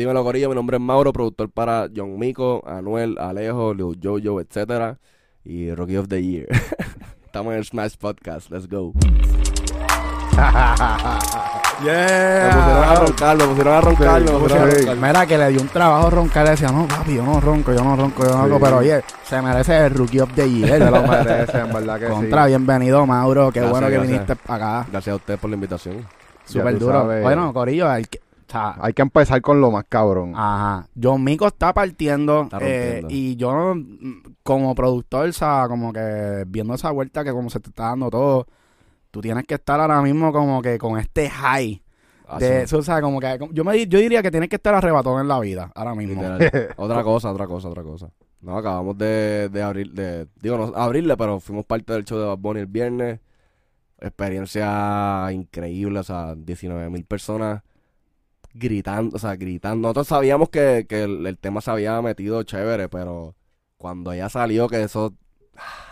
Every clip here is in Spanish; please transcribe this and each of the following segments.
Dímelo, Corillo. Mi nombre es Mauro, productor para John Mico, Anuel, Alejo, Lil Jojo, etcétera. Y Rookie of the Year. Estamos en el Smash Podcast. Let's go. Me pusieron a roncar, me pusieron a roncar, me pusieron a roncar. Mira que le dio un trabajo roncar, le decía, no, papi, yo no ronco, yo no ronco, yo no ronco, Sí. pero oye, se merece el Rookie of the Se Year. lo merece, en verdad que Contra, sí. bienvenido, Mauro, qué Gracias, bueno que gracias. viniste acá. Gracias a ustedes por la invitación. Súper duro. sabes. Bueno, Corillo, hay que, Hay que empezar con lo más cabrón. Ajá. John Mico está partiendo. Está eh, y yo, mm, como productor, o sea, como que viendo esa vuelta que como se te está dando todo, tú tienes que estar ahora mismo como que con este high. Así, De eso, o sea, como que yo, me, di- yo diría que tienes que estar arrebatón en la vida ahora mismo. otra cosa, otra cosa, otra cosa. No, acabamos de, de abrir, de, digo, no abrirle, pero fuimos parte del show de Bad Bunny el viernes. Experiencia increíble, o sea, 19 mil personas gritando, o sea, gritando. Nosotros sabíamos que, que el, el tema se había metido chévere, pero cuando ya salió que eso...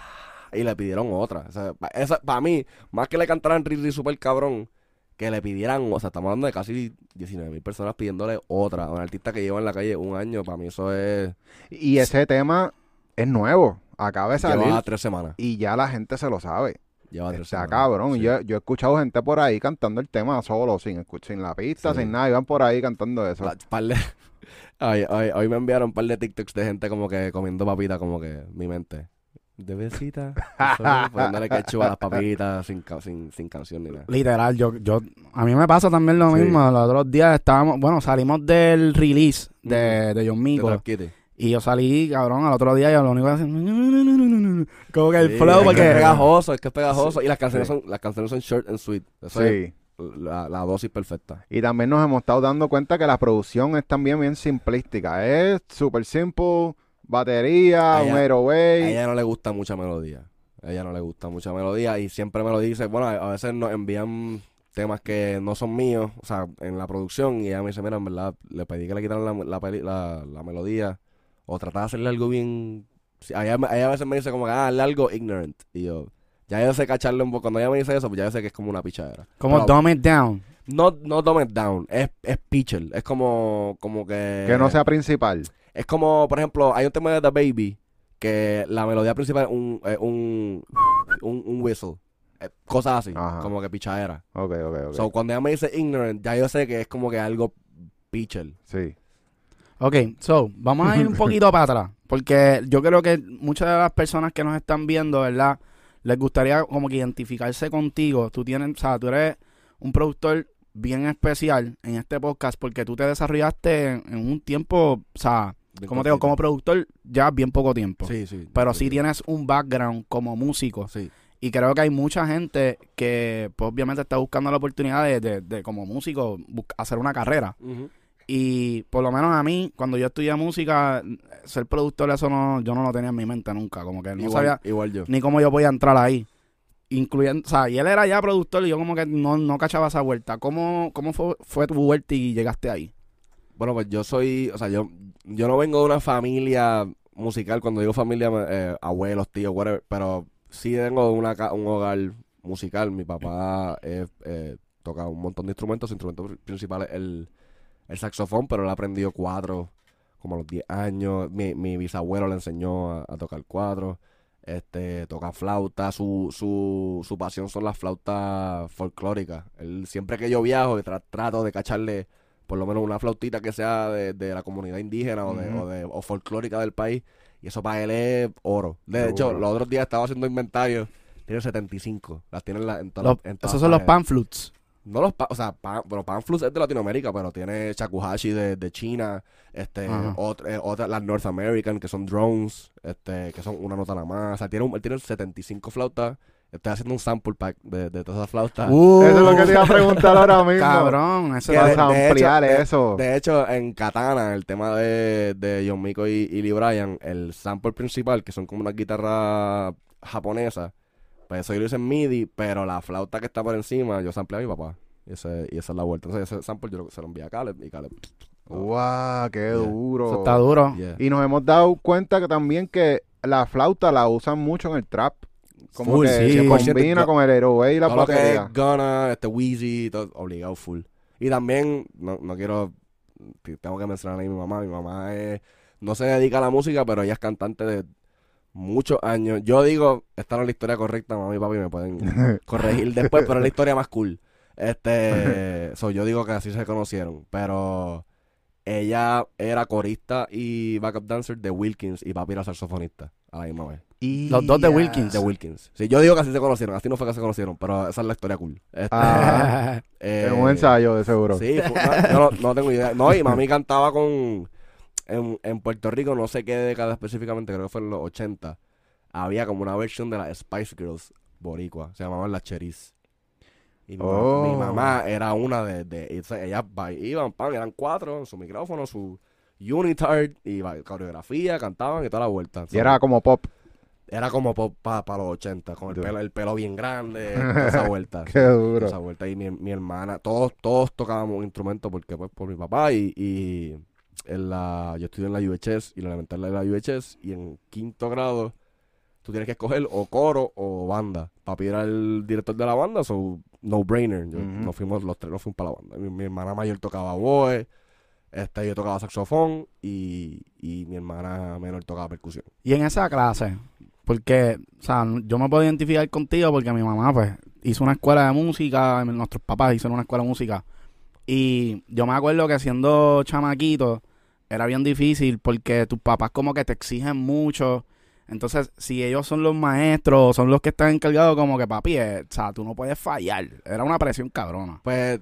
Y le pidieron otra. O sea, esa, para mí, más que le cantaran Riri super cabrón, que le pidieran, o sea, estamos hablando de casi 19 mil personas pidiéndole otra. A un artista que lleva en la calle un año, para mí eso es... Y ese tema es nuevo. Acaba de salir. Lleva tres semanas. Y ya la gente se lo sabe. Lleva tres Está semanas. cabrón. Sí. Yo, yo he escuchado gente por ahí cantando el tema solo, sin, sin la pista, Sí. sin nada. Iban por ahí cantando eso. Pa- par de- Ay, ay, hoy me enviaron un par de TikToks de gente como que comiendo papita, como que mi mente. De besita. Poniéndole ketchup a las papitas sin, sin, sin canción ni nada. Literal, yo, yo, a mí me pasa también lo Sí. mismo. Los otros días estábamos, bueno, salimos del release de, de John De Mico. Y yo salí, cabrón, al otro día y lo único que hacía... Como que el Sí, flow, porque... es pegajoso, es que es pegajoso. Y las canciones, Sí. son, las canciones son short and sweet. Eso es Sí. la, la dosis perfecta. Y también nos hemos estado dando cuenta que la producción es también bien simplística. Es súper simple, batería, ella- un A ella no le gusta mucha melodía. A ella no le gusta mucha melodía y siempre me lo dice. Bueno, a veces nos envían temas que no son míos, o sea, en la producción y ella me dice, mira, en verdad, le pedí que le quitaran la, la, peli- la, la melodía o tratar de hacerle algo bien... ella, a ella a veces me dice como, ah, hazle algo ignorant. Y yo, ya yo sé cacharle un poco. Cuando ella me dice eso, pues ya yo sé que es como una pichadera. Como Pero dumb it down. No, no dumb it down, es, es pitcher. Es como, como que... Que no sea principal. Es como, por ejemplo, hay un tema de The Baby que la melodía principal es un, es un, un, un whistle. Eh, Cosas así, Ajá. como que pichadera. Ok, ok, ok. So, cuando ella me dice ignorant, ya yo sé que es como que algo pitcher. sí. Ok, so, vamos a ir un poquito para atrás. Porque yo creo que muchas de las personas que nos están viendo, ¿verdad? Les gustaría como que identificarse contigo. Tú tienes, o sea, tú eres un productor bien especial en este podcast porque tú te desarrollaste en, en un tiempo, o sea, Bien como te digo, como productor ya bien poco tiempo. Sí, sí. Pero sí tienes un background como músico. Sí. Y creo que hay mucha gente que, pues, obviamente, está buscando la oportunidad de, de- de, como músico, hacer una carrera. Ujú. Y por lo menos a mí, cuando yo estudié música, ser productor, eso no, yo no lo tenía en mi mente nunca. Como que no igual, sabía igual yo. ni cómo yo podía entrar ahí. Incluyendo, o sea, y él era ya productor y yo como que no, no cachaba esa vuelta. ¿Cómo, cómo fue, fue tu vuelta y llegaste ahí? Bueno, pues yo soy, o sea, yo, yo no vengo de una familia musical. Cuando digo familia, eh, abuelos, tíos, whatever. Pero sí vengo de una, un hogar musical. Mi papá eh, eh, toca un montón de instrumentos. Su instrumento pr- principal es el, el saxofón, pero él aprendió cuatro como a los 10 años. Mi, mi bisabuelo le enseñó a, a tocar cuatro. Este, toca flauta. Su, su, su pasión son las flautas folclóricas. Él, siempre que yo viajo, tra- trato de cacharle por lo menos una flautita que sea de, de la comunidad indígena o, de, o, de, o folclórica del país. Y eso para él es oro. De hecho, los otros días estaba haciendo inventario. Tiene 75. Las tiene en, la, en todas Los- las- en todas esos son los panflutes. No los, pa- o sea, pan, bueno, Panflux es de Latinoamérica, pero tiene shakuhachi de, de China, este, Ajá. otra, eh, otra- las North American, que son drones, este, que son una nota nada más. O sea, tiene, un, él tiene 75 flautas. Estoy haciendo un sample pack de, de todas esas flautas. Uh, Eso es lo que te iba a preguntar ahora mismo. Cabrón, eso Vas a ampliar hecho, de- eso. De hecho, en Katana, el tema de, de John Miko y, y Lee Bryan, el sample principal, que son como una guitarra japonesa, pues eso yo lo hice en MIDI, pero la flauta que está por encima, yo samplé a mi papá. Y, ese, y esa es la vuelta. Entonces, ese sample yo lo- se lo envié a Caleb y Caleb. ¡Guau! ¡Qué Yeah. duro! eso está duro. Yeah. Y nos hemos dado cuenta que también que la flauta la usan mucho en el trap. Como Full, que sí. se 100%. combina con el Hero y la todo lo que es Gunna, este Wheezy, todo, obligado full. Y también, no, no quiero tengo que mencionar ahí mi mamá. Mi mamá es, no se dedica a la música, pero ella es cantante de muchos años. Yo digo, esta no es la historia correcta, mamá y papi me pueden corregir después, pero es la historia más cool. Este, so, yo digo que así se conocieron, pero ella era corista y backup dancer de Wilkins y papi era saxofonista a la misma vez. Los dos de Wilkins. De Wilkins. Sí, yo digo que así se conocieron, así no fue que se conocieron, pero esa es la historia cool. Este, Ah, eh, es un ensayo, de seguro. Sí, fue- no, yo no, no tengo idea. No, y mami cantaba con. En, en Puerto Rico, no sé qué década específicamente, creo que fue en los 80. Había como una versión de las Spice Girls boricua. Se llamaban las Cheris. Y mi, ma- Oh. mi mamá era una de. de ellas ba- iban, pan, eran cuatro, su micrófono, su unitard, y coreografía, cantaban y toda la vuelta. Y era como pop. Era como para los 80, con el pelo, el pelo bien grande, toda esa vuelta. Qué duro. Esa vuelta. Y mi, mi hermana, todos, todos tocábamos un instrumento porque pues por mi papá y, y en la, yo estudié en la UHS y la elemental de la UHS y en quinto grado tú tienes que escoger o coro o banda. Papi era el director de la banda, so no brainer. Yo-. Nos fuimos, los tres nos fuimos para la banda. Mi, mi hermana mayor tocaba boe, este, yo tocaba saxofón y, y mi hermana menor tocaba percusión. Y en esa clase, porque, o sea, yo me puedo identificar contigo porque mi mamá, pues, hizo una escuela de música, nuestros papás hicieron una escuela de música. Y yo me acuerdo que siendo chamaquito era bien difícil porque tus papás como que te exigen mucho. Entonces, si ellos son los maestros, son los que están encargados, como que papi, eh, o sea, tú no puedes fallar. Era una presión cabrona. Pues,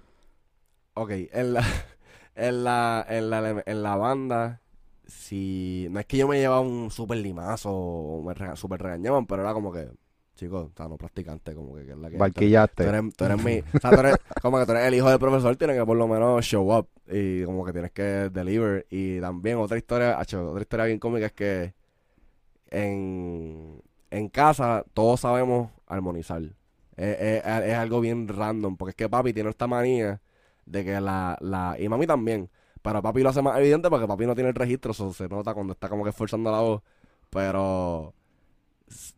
ok, en la, en la, en la, en la banda, si, no es que yo me llevaba un super limazo o me super regañaban, pero era como que, chicos, o sea, no practicante, como que, que es la que... Tú Barquillaste. eres, tú eres mi, o sea, tú eres, como que tú eres el hijo del profesor, tienes que por lo menos show up y como que tienes que deliver. Y también otra historia, acho, otra historia bien cómica es que en, en casa todos sabemos armonizar. Es, es- es algo bien random, porque es que papi tiene esta manía de que la, la, y mami también, pero papi lo hace más evidente porque papi no tiene el registro, so se nota cuando está como que esforzando la voz, pero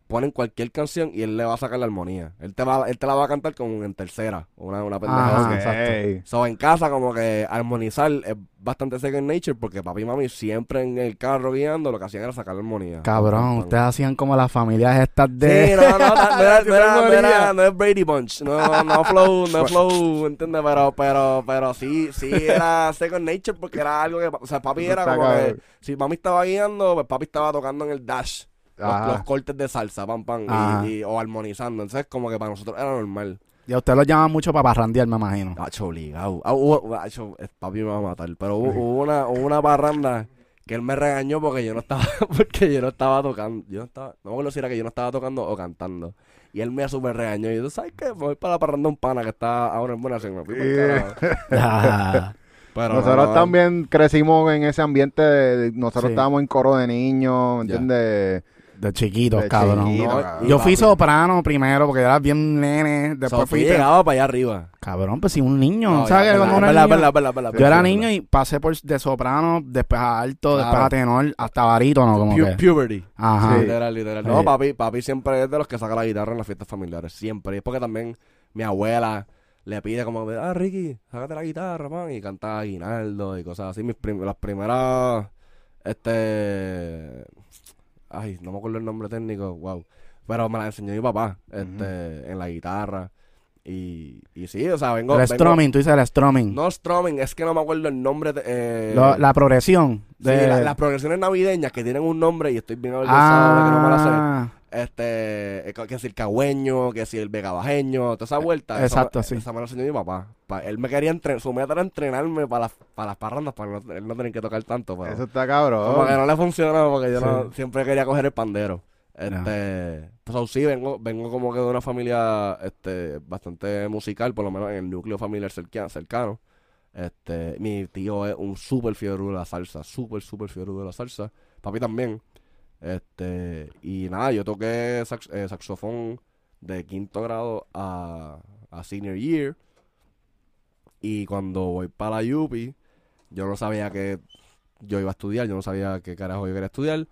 ponen cualquier canción y él le va a sacar la armonía. Él te va, él te la va a cantar como en tercera, una, una pendejada. Ok. So, en casa como que armonizar es bastante second nature porque papi y mami siempre en el carro guiando lo que hacían era sacar la armonía. Cabrón, ustedes hacían como las familias estas Sí, de... no, no, no, no, era- no, era- no era- no es Brady Bunch, no, no flow, no es flow, ¿entiendes? Pero, pero, pero sí, sí era second nature porque era algo que, o sea, papi era como que, si mami estaba guiando, pues papi estaba tocando en el dash, los, cortes de salsa, pam, pam, y, y- o armonizando, entonces como que para nosotros era normal. Y a ustedes los llaman mucho para parrandear, me imagino. Hacho, obligado. Ah, hubo- hacho, papi me va a matar. Pero hubo, hubo una, hubo una parranda que él me regañó porque yo no estaba, porque yo no estaba tocando. Yo no estaba, no me acuerdo si era que yo no estaba tocando o cantando. Y él me super regañó. Y yo, ¿sabes qué? Me voy para la parranda un pana que está ahora en buena Yeah. Pero no, Nosotros no, también crecimos en ese ambiente. de- nosotros Sí. estábamos en coro de niños. ¿entiendes? De chiquitos, De cabrón. chiquito, No, cabrón. y Yo fui papi. soprano primero porque era bien nene. Después So, fui. llegaba para allá arriba. Cabrón, pues si un niño. No, ¿Sabes ya, verdad, verdad, niño- verdad, Yo era niño y pasé por de soprano, después a alto, después a tenor, hasta barítono, como Pu- que. puberty. Ajá. Sí. Literal, literal. Sí. No, papi, papi siempre es de los que saca la guitarra en las fiestas familiares. Siempre. Y es porque también mi abuela le pide como, ah, Ricky, sácate la guitarra, man. Y canta Aguinaldo y cosas así. Mis prim- las primeras, este... Ay, no me acuerdo el nombre técnico, wow. Pero me la enseñó mi papá, este, en la guitarra. Y, y sí, o sea, vengo... el vengo- strumming, tú dices el strumming. No strumming, es que no me acuerdo el nombre de... eh, Lo- la progresión. sí, la- las progresiones navideñas que tienen un nombre y estoy bien avergonzado de que no me la sé ah, este, eh, que si el cagüeño, que si el vegabajeño, toda esa vuelta. Exacto, sí. Esa me la enseñó mi papá. Pa- él me quería entrenar, su meta era entrenarme para las, para las parrandas, para no, él no tener que tocar tanto, pero Eso está como que cabrón. no le funcionó porque yo Sí. no, siempre quería coger el pandero. Este, pues sí, vengo, vengo como que de una familia, este, bastante musical, por lo menos en el núcleo familiar cerca- cercano. Este, mi tío es un súper fiebre de la salsa, súper, súper fiebre de la salsa. Papi también. Este, y nada, yo toqué sax- eh, saxofón de quinto grado a, a senior year. Y cuando voy para la UPI, yo no sabía que yo iba a estudiar, yo no sabía qué carajo yo quería estudiar.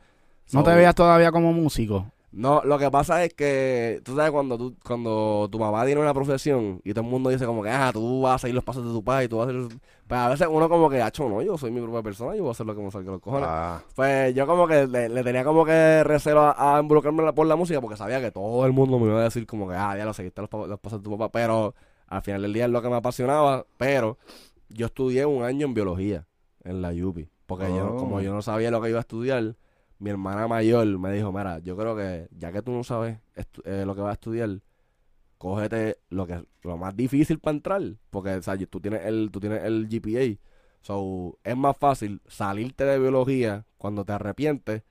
¿No te veías todavía como músico? No, lo que pasa es que, tú sabes, cuando tú, cuando tu mamá tiene una profesión y todo el mundo dice como que, ah, tú vas a seguir los pasos de tu padre y tú vas a hacer... Pues a veces uno como que, hacho, no, yo soy mi propia persona, yo voy a hacer lo que me salga los cojones. Ah, Pues yo como que le, le tenía como que recelo a, a involucrarme la- por la música porque sabía que todo el mundo me iba a decir como que, ah, ya lo seguiste los, pa- los pasos de tu papá, pero al final del día es lo que me apasionaba, pero yo estudié un año en biología en la UPI, porque yo, Oh. como yo no sabía lo que iba a estudiar, mi hermana mayor me dijo, mira, yo creo que ya que tú no sabes eh, lo que vas a estudiar, cógete lo que lo más difícil para entrar, porque o sea, tú tienes el tú tienes el GPA, so es más fácil salirte de biología cuando te arrepientes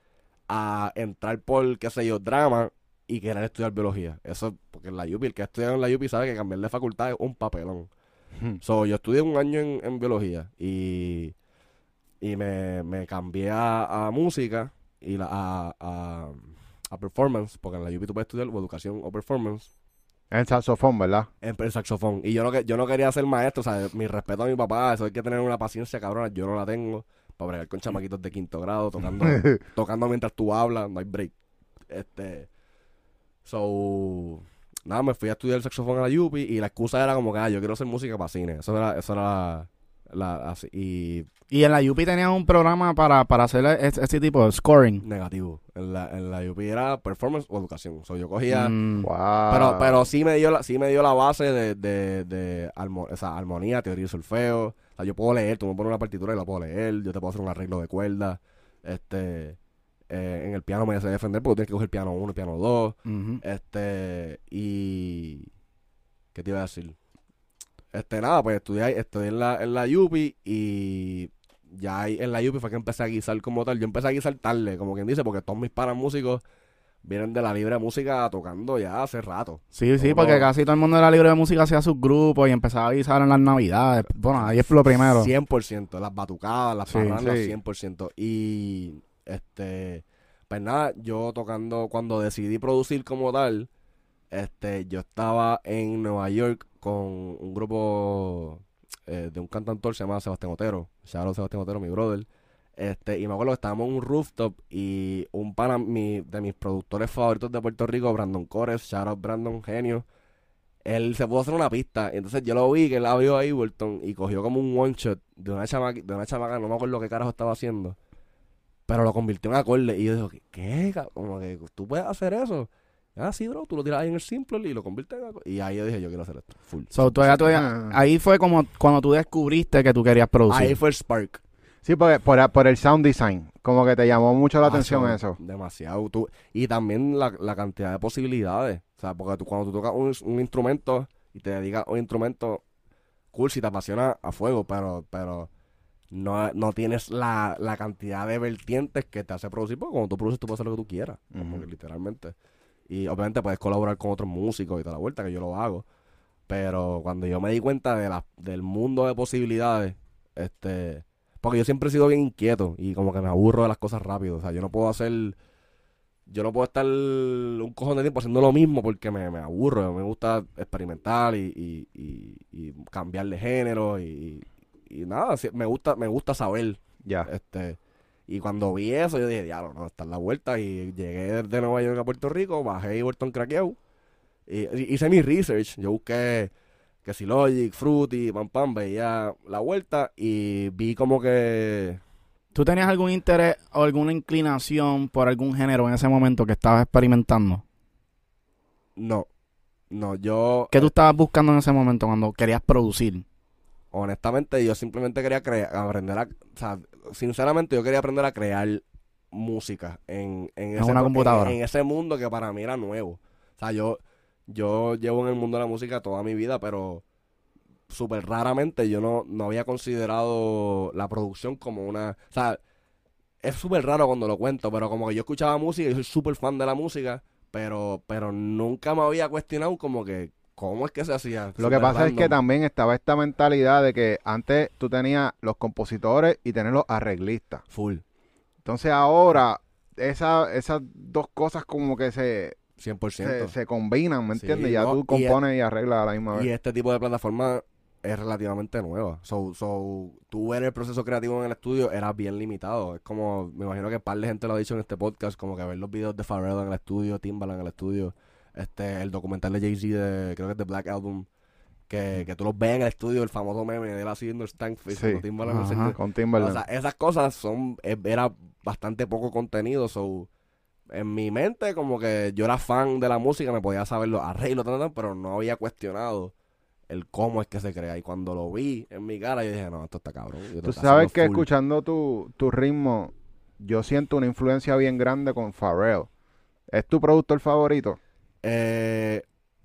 a entrar por qué sé yo, drama y querer estudiar biología. Eso porque en la UPI, el que ha estudiado en la UPI sabe que cambiar de facultad es un papelón. Hmm. So, yo estudié un año en, en biología y, y me, me cambié a, a música y la, a, a, a performance, porque en la UPI tú puedes estudiar o educación o performance en saxofón, ¿verdad? en el saxofón. Y yo no, yo no quería ser maestro, o sea, mi respeto a mi papá, eso hay que tener una paciencia cabrona, yo no la tengo, para bregar con chamaquitos de quinto grado, tocando, tocando mientras tú hablas, no hay break. Este, so, nada, me fui a estudiar saxofón a la UPI y la excusa era como que, ah, yo quiero hacer música para cine, eso era, eso era la, así, y Y en la UPI tenían un programa para, para hacer este, este tipo de scoring. negativo. En la, en la UPI era performance o educación, so, yo cogía... Mm, Wow. Pero, pero sí me dio la, sí me dio la base de, de, de armo- o sea, armonía, teoría y solfeo. O sea, yo puedo leer, tú me pones una partitura y la puedo leer, yo te puedo hacer un arreglo de cuerdas. Este, eh, en el piano me sé defender porque tienes que coger piano 1 y piano 2. ujú. Este, y ¿qué te iba a decir? Este, nada, pues estudié, estudié en la, en la UPI y ya ahí en la UPI fue que empecé a guisar como tal. Yo empecé a guisar tarde, como quien dice, porque todos mis panas músicos vienen de la libre música tocando ya hace rato. Sí, sí, porque casi todo el mundo de la libre música hacía sus grupos y empezaba a avisar en las navidades. Bueno, ahí es lo primero. 100%, las batucadas, las Sí, parrandas, sí. 100%. Y, este, pues nada, yo tocando, cuando decidí producir como tal, este, yo estaba en Nueva York con un grupo eh, de un cantautor se llama Sebastián Otero, shout out Sebastián Otero, mi brother. Este, y me acuerdo que estábamos en un rooftop y un pana de mis productores favoritos de Puerto Rico, Brandon Cores, shout out Brandon, genio. Él se pudo hacer una pista. Entonces yo lo vi que él abrió a Ableton y cogió como un one shot de una chamaca, de una chamaca, no me acuerdo qué carajo estaba haciendo. Pero lo convirtió en acorde. Y yo dije, ¿qué? Como que tú puedes hacer eso. Ah, sí, bro, tú lo tiras ahí en el simple y lo conviertes en acorde. Y ahí yo dije, yo quiero hacer esto. Full. So, tú ya- tú ya- Ah. ahí fue como cuando tú descubriste que tú querías producir. Ahí fue el spark. Sí, porque por, por el sound design. Como que te llamó mucho la Ah, atención eso. Demasiado. Tú, y también la, la cantidad de posibilidades. O sea, porque tú, cuando tú tocas un, un instrumento y te dedicas a un instrumento, cool, si te apasiona a fuego, pero, pero no, no tienes la, la cantidad de vertientes que te hace producir. Porque cuando tú produces, tú puedes hacer lo que tú quieras. Como que literalmente. Y obviamente puedes colaborar con otros músicos y toda la vuelta, que yo lo hago. Pero cuando yo me di cuenta de la, del mundo de posibilidades, este... Porque yo siempre he sido bien inquieto y como que me aburro de las cosas rápido. O sea, yo no puedo hacer... Yo no puedo estar un cojón de tiempo haciendo lo mismo porque me, me aburro. Me gusta experimentar y, y, y- y cambiar de género y, y nada. Me gusta, me gusta saber Ya. este, y cuando vi eso, yo dije, diablo, no, está en la vuelta. Y llegué de Nueva York a Puerto Rico, bajé Burton craqueado. Y, y hice mi research. Yo busqué que si Logic, Fruity, pam pam, veía la vuelta y vi como que ¿Tú tenías algún interés o alguna inclinación por algún género en ese momento que estabas experimentando? no. No, yo ¿Qué tú estabas buscando en ese momento cuando querías producir? Honestamente yo simplemente quería crear, aprender a, o sea, sinceramente yo quería aprender a crear música en, en, En ese, una computadora. En, ese mundo que para mí era nuevo. O sea, yo, yo llevo en el mundo de la música toda mi vida, pero súper raramente yo no, no había considerado la producción como una... O sea, es súper raro cuando lo cuento, pero como que yo escuchaba música y soy súper fan de la música, pero, pero nunca me había cuestionado como que cómo es que se hacía. Lo que pasa es que también estaba esta mentalidad de que antes tú tenías los compositores y tenías los arreglistas. Full. Entonces ahora esa, esas dos cosas como que se, 100%. se, se combinan, ¿me Sí, entiendes? Ya no, tú y- compones y, arreglas a la misma Y vez. este tipo de plataformas es relativamente nueva. So, so, tú ver el proceso creativo en el estudio era bien limitado. Es como, me imagino que un par de gente lo ha dicho en este podcast, como que ver los videos de Pharrell en el estudio, Timbaland en el estudio, este, el documental de Jay-Z de, creo que es de Black Album, que, que tú los ves en el estudio, el famoso meme de él haciendo el stank face Sí. Timbaland Ajá. Con o Timberland. sea, esas cosas son, eh, era bastante poco contenido, so, en mi mente como que yo era fan de la música, me podía saber los arreglos, pero no había cuestionado el cómo es que se crea. Y cuando lo vi en mi cara, yo dije, no, esto está cabrón. yo Tú sabes que full". escuchando tu, tu ritmo, yo siento una influencia bien grande con Pharrell. ¿Es tu productor favorito? Eh,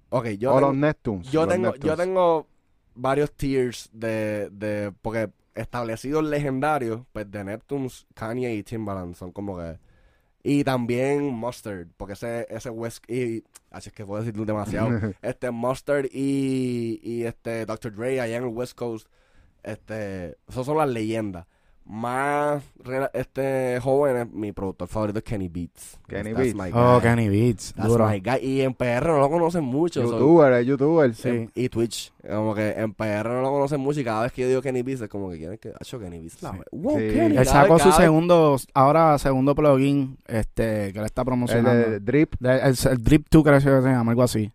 ok, yo o tengo, los Neptunes. yo, los tengo, yo Neptunes. tengo varios tiers de, de, porque establecidos legendarios, pues de Neptunes, Kanye y Timbaland son como que... Y también Mustard, porque ese, ese West... Y, así es que puedo decir demasiado. este Mustard y, y este Dr. Dre allá en el West Coast, este, esos son las leyendas. Más este jóvenes, mi productor favorito es Kenny Beats. Kenny That's Beats. my Oh. Kenny Beats. That's Duro. my guy. Y en PR no lo conocen mucho. so- youtuber, es youtuber. Sí. y Twitch. Como que en PR no lo conocen mucho y cada vez que yo digo Kenny Beats es como que quieren que... Hacho, Kenny Beats. la- Sí. Wow, Sí. Kenny. Él sacó su vez- segundo, ahora segundo plugin, este, que le está El promocionando. de Drip. De- el, el Drip 2 creo que se llama, algo así.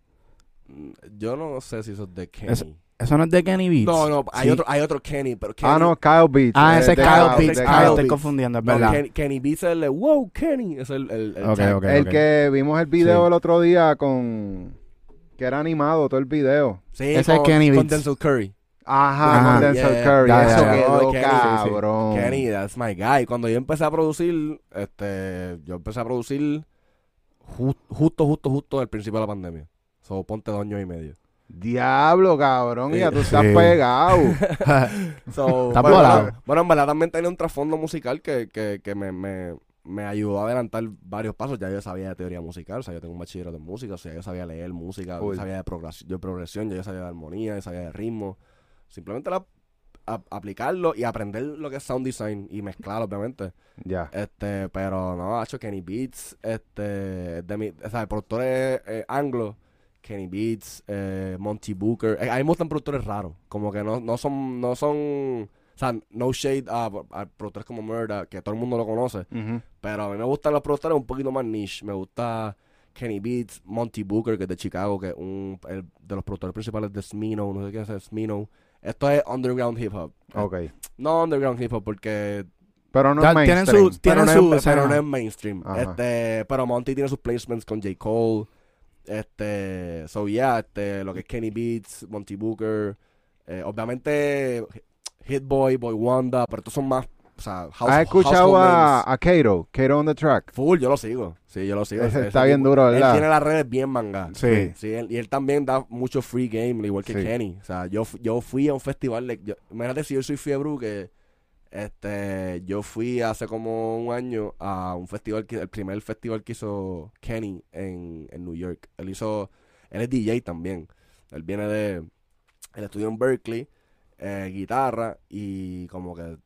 Mm, Yo no sé si eso es de Kenny. Es- ¿Eso no es de Kenny Beats? no, no, hay, Sí. otro, hay otro Kenny, pero Kenny... Ah, no, Kyle Beats. Ah, eh, ese es Kyle Kyle, Beats. Ah, Kyle estoy confundiendo, es No, verdad. Kenny, Kenny Beats es el de Wow, Kenny. Es el, el, el que vimos el video Sí. el otro día con... Que era animado todo el video. Sí, Ese es con, Kenny con Beats. Denzel Curry. Ajá, Ajá. con Denzel Yeah. Curry. Ya, Eso ya. quedó Oh, Kenny, sí, sí. cabrón. Kenny, that's my guy. Cuando yo empecé a producir, este, yo empecé a producir ju- justo, justo, justo al principio de la pandemia. So, ponte dos años y medio. Diablo, cabrón. Ya tú Sí. estás pegado. So, Estás bueno, bueno, en verdad también tenía un trasfondo musical que, que, que me, me, me ayudó a adelantar varios pasos. Ya yo sabía de teoría musical, o sea, yo tengo un bachillerato en música, o sea, yo sabía leer música, Cool. yo sabía de progresión, ya yo sabía de armonía, yo sabía de ritmo. Simplemente era a- aplicarlo y aprender lo que es sound design y mezclarlo, obviamente. ya. Este, pero no, ha hecho Kenny Beats, este, de mi, o sea, el productor es eh, anglo, Kenny Beats, eh, Monty Booker, eh, a mí me gustan productores raros, como que no, no son, no son, o sea, no shade a, a productores como Murda, que todo el mundo lo conoce, pero a mí me gustan los productores un poquito más niche, me gusta Kenny Beats, Monty Booker, que es de Chicago, que es un, el de los productores principales de Smino, no sé qué es Smino, esto es underground hip hop, Ok. no underground hip hop porque Pero no tienen mainstream. su- pero, Tienen no su es, pero no es mainstream. Ajá. Este, pero Monty tiene sus placements con J. Cole. Este, so yeah, este, lo que es Kenny Beats, Monty Booker, eh, obviamente Hit Boy, Boy Wanda, pero estos son más, o sea, house, ¿Has escuchado a, a Kato? Kato on the track. Full, yo lo sigo. Sí, yo lo sigo. Ese Ese está bien duro, Él ¿verdad? tiene las redes bien manga. Sí. Sí, él- y él también da mucho free game, igual que Sí. Kenny. O sea, yo, yo fui a un festival de... Yo, imagínate si yo soy fiebre que... Este, yo fui hace como un año a un festival, el primer festival que hizo Kenny en, en New York. Él hizo... Él es DJ también. Él viene de... Él estudió en Berkeley, eh, guitarra, y como que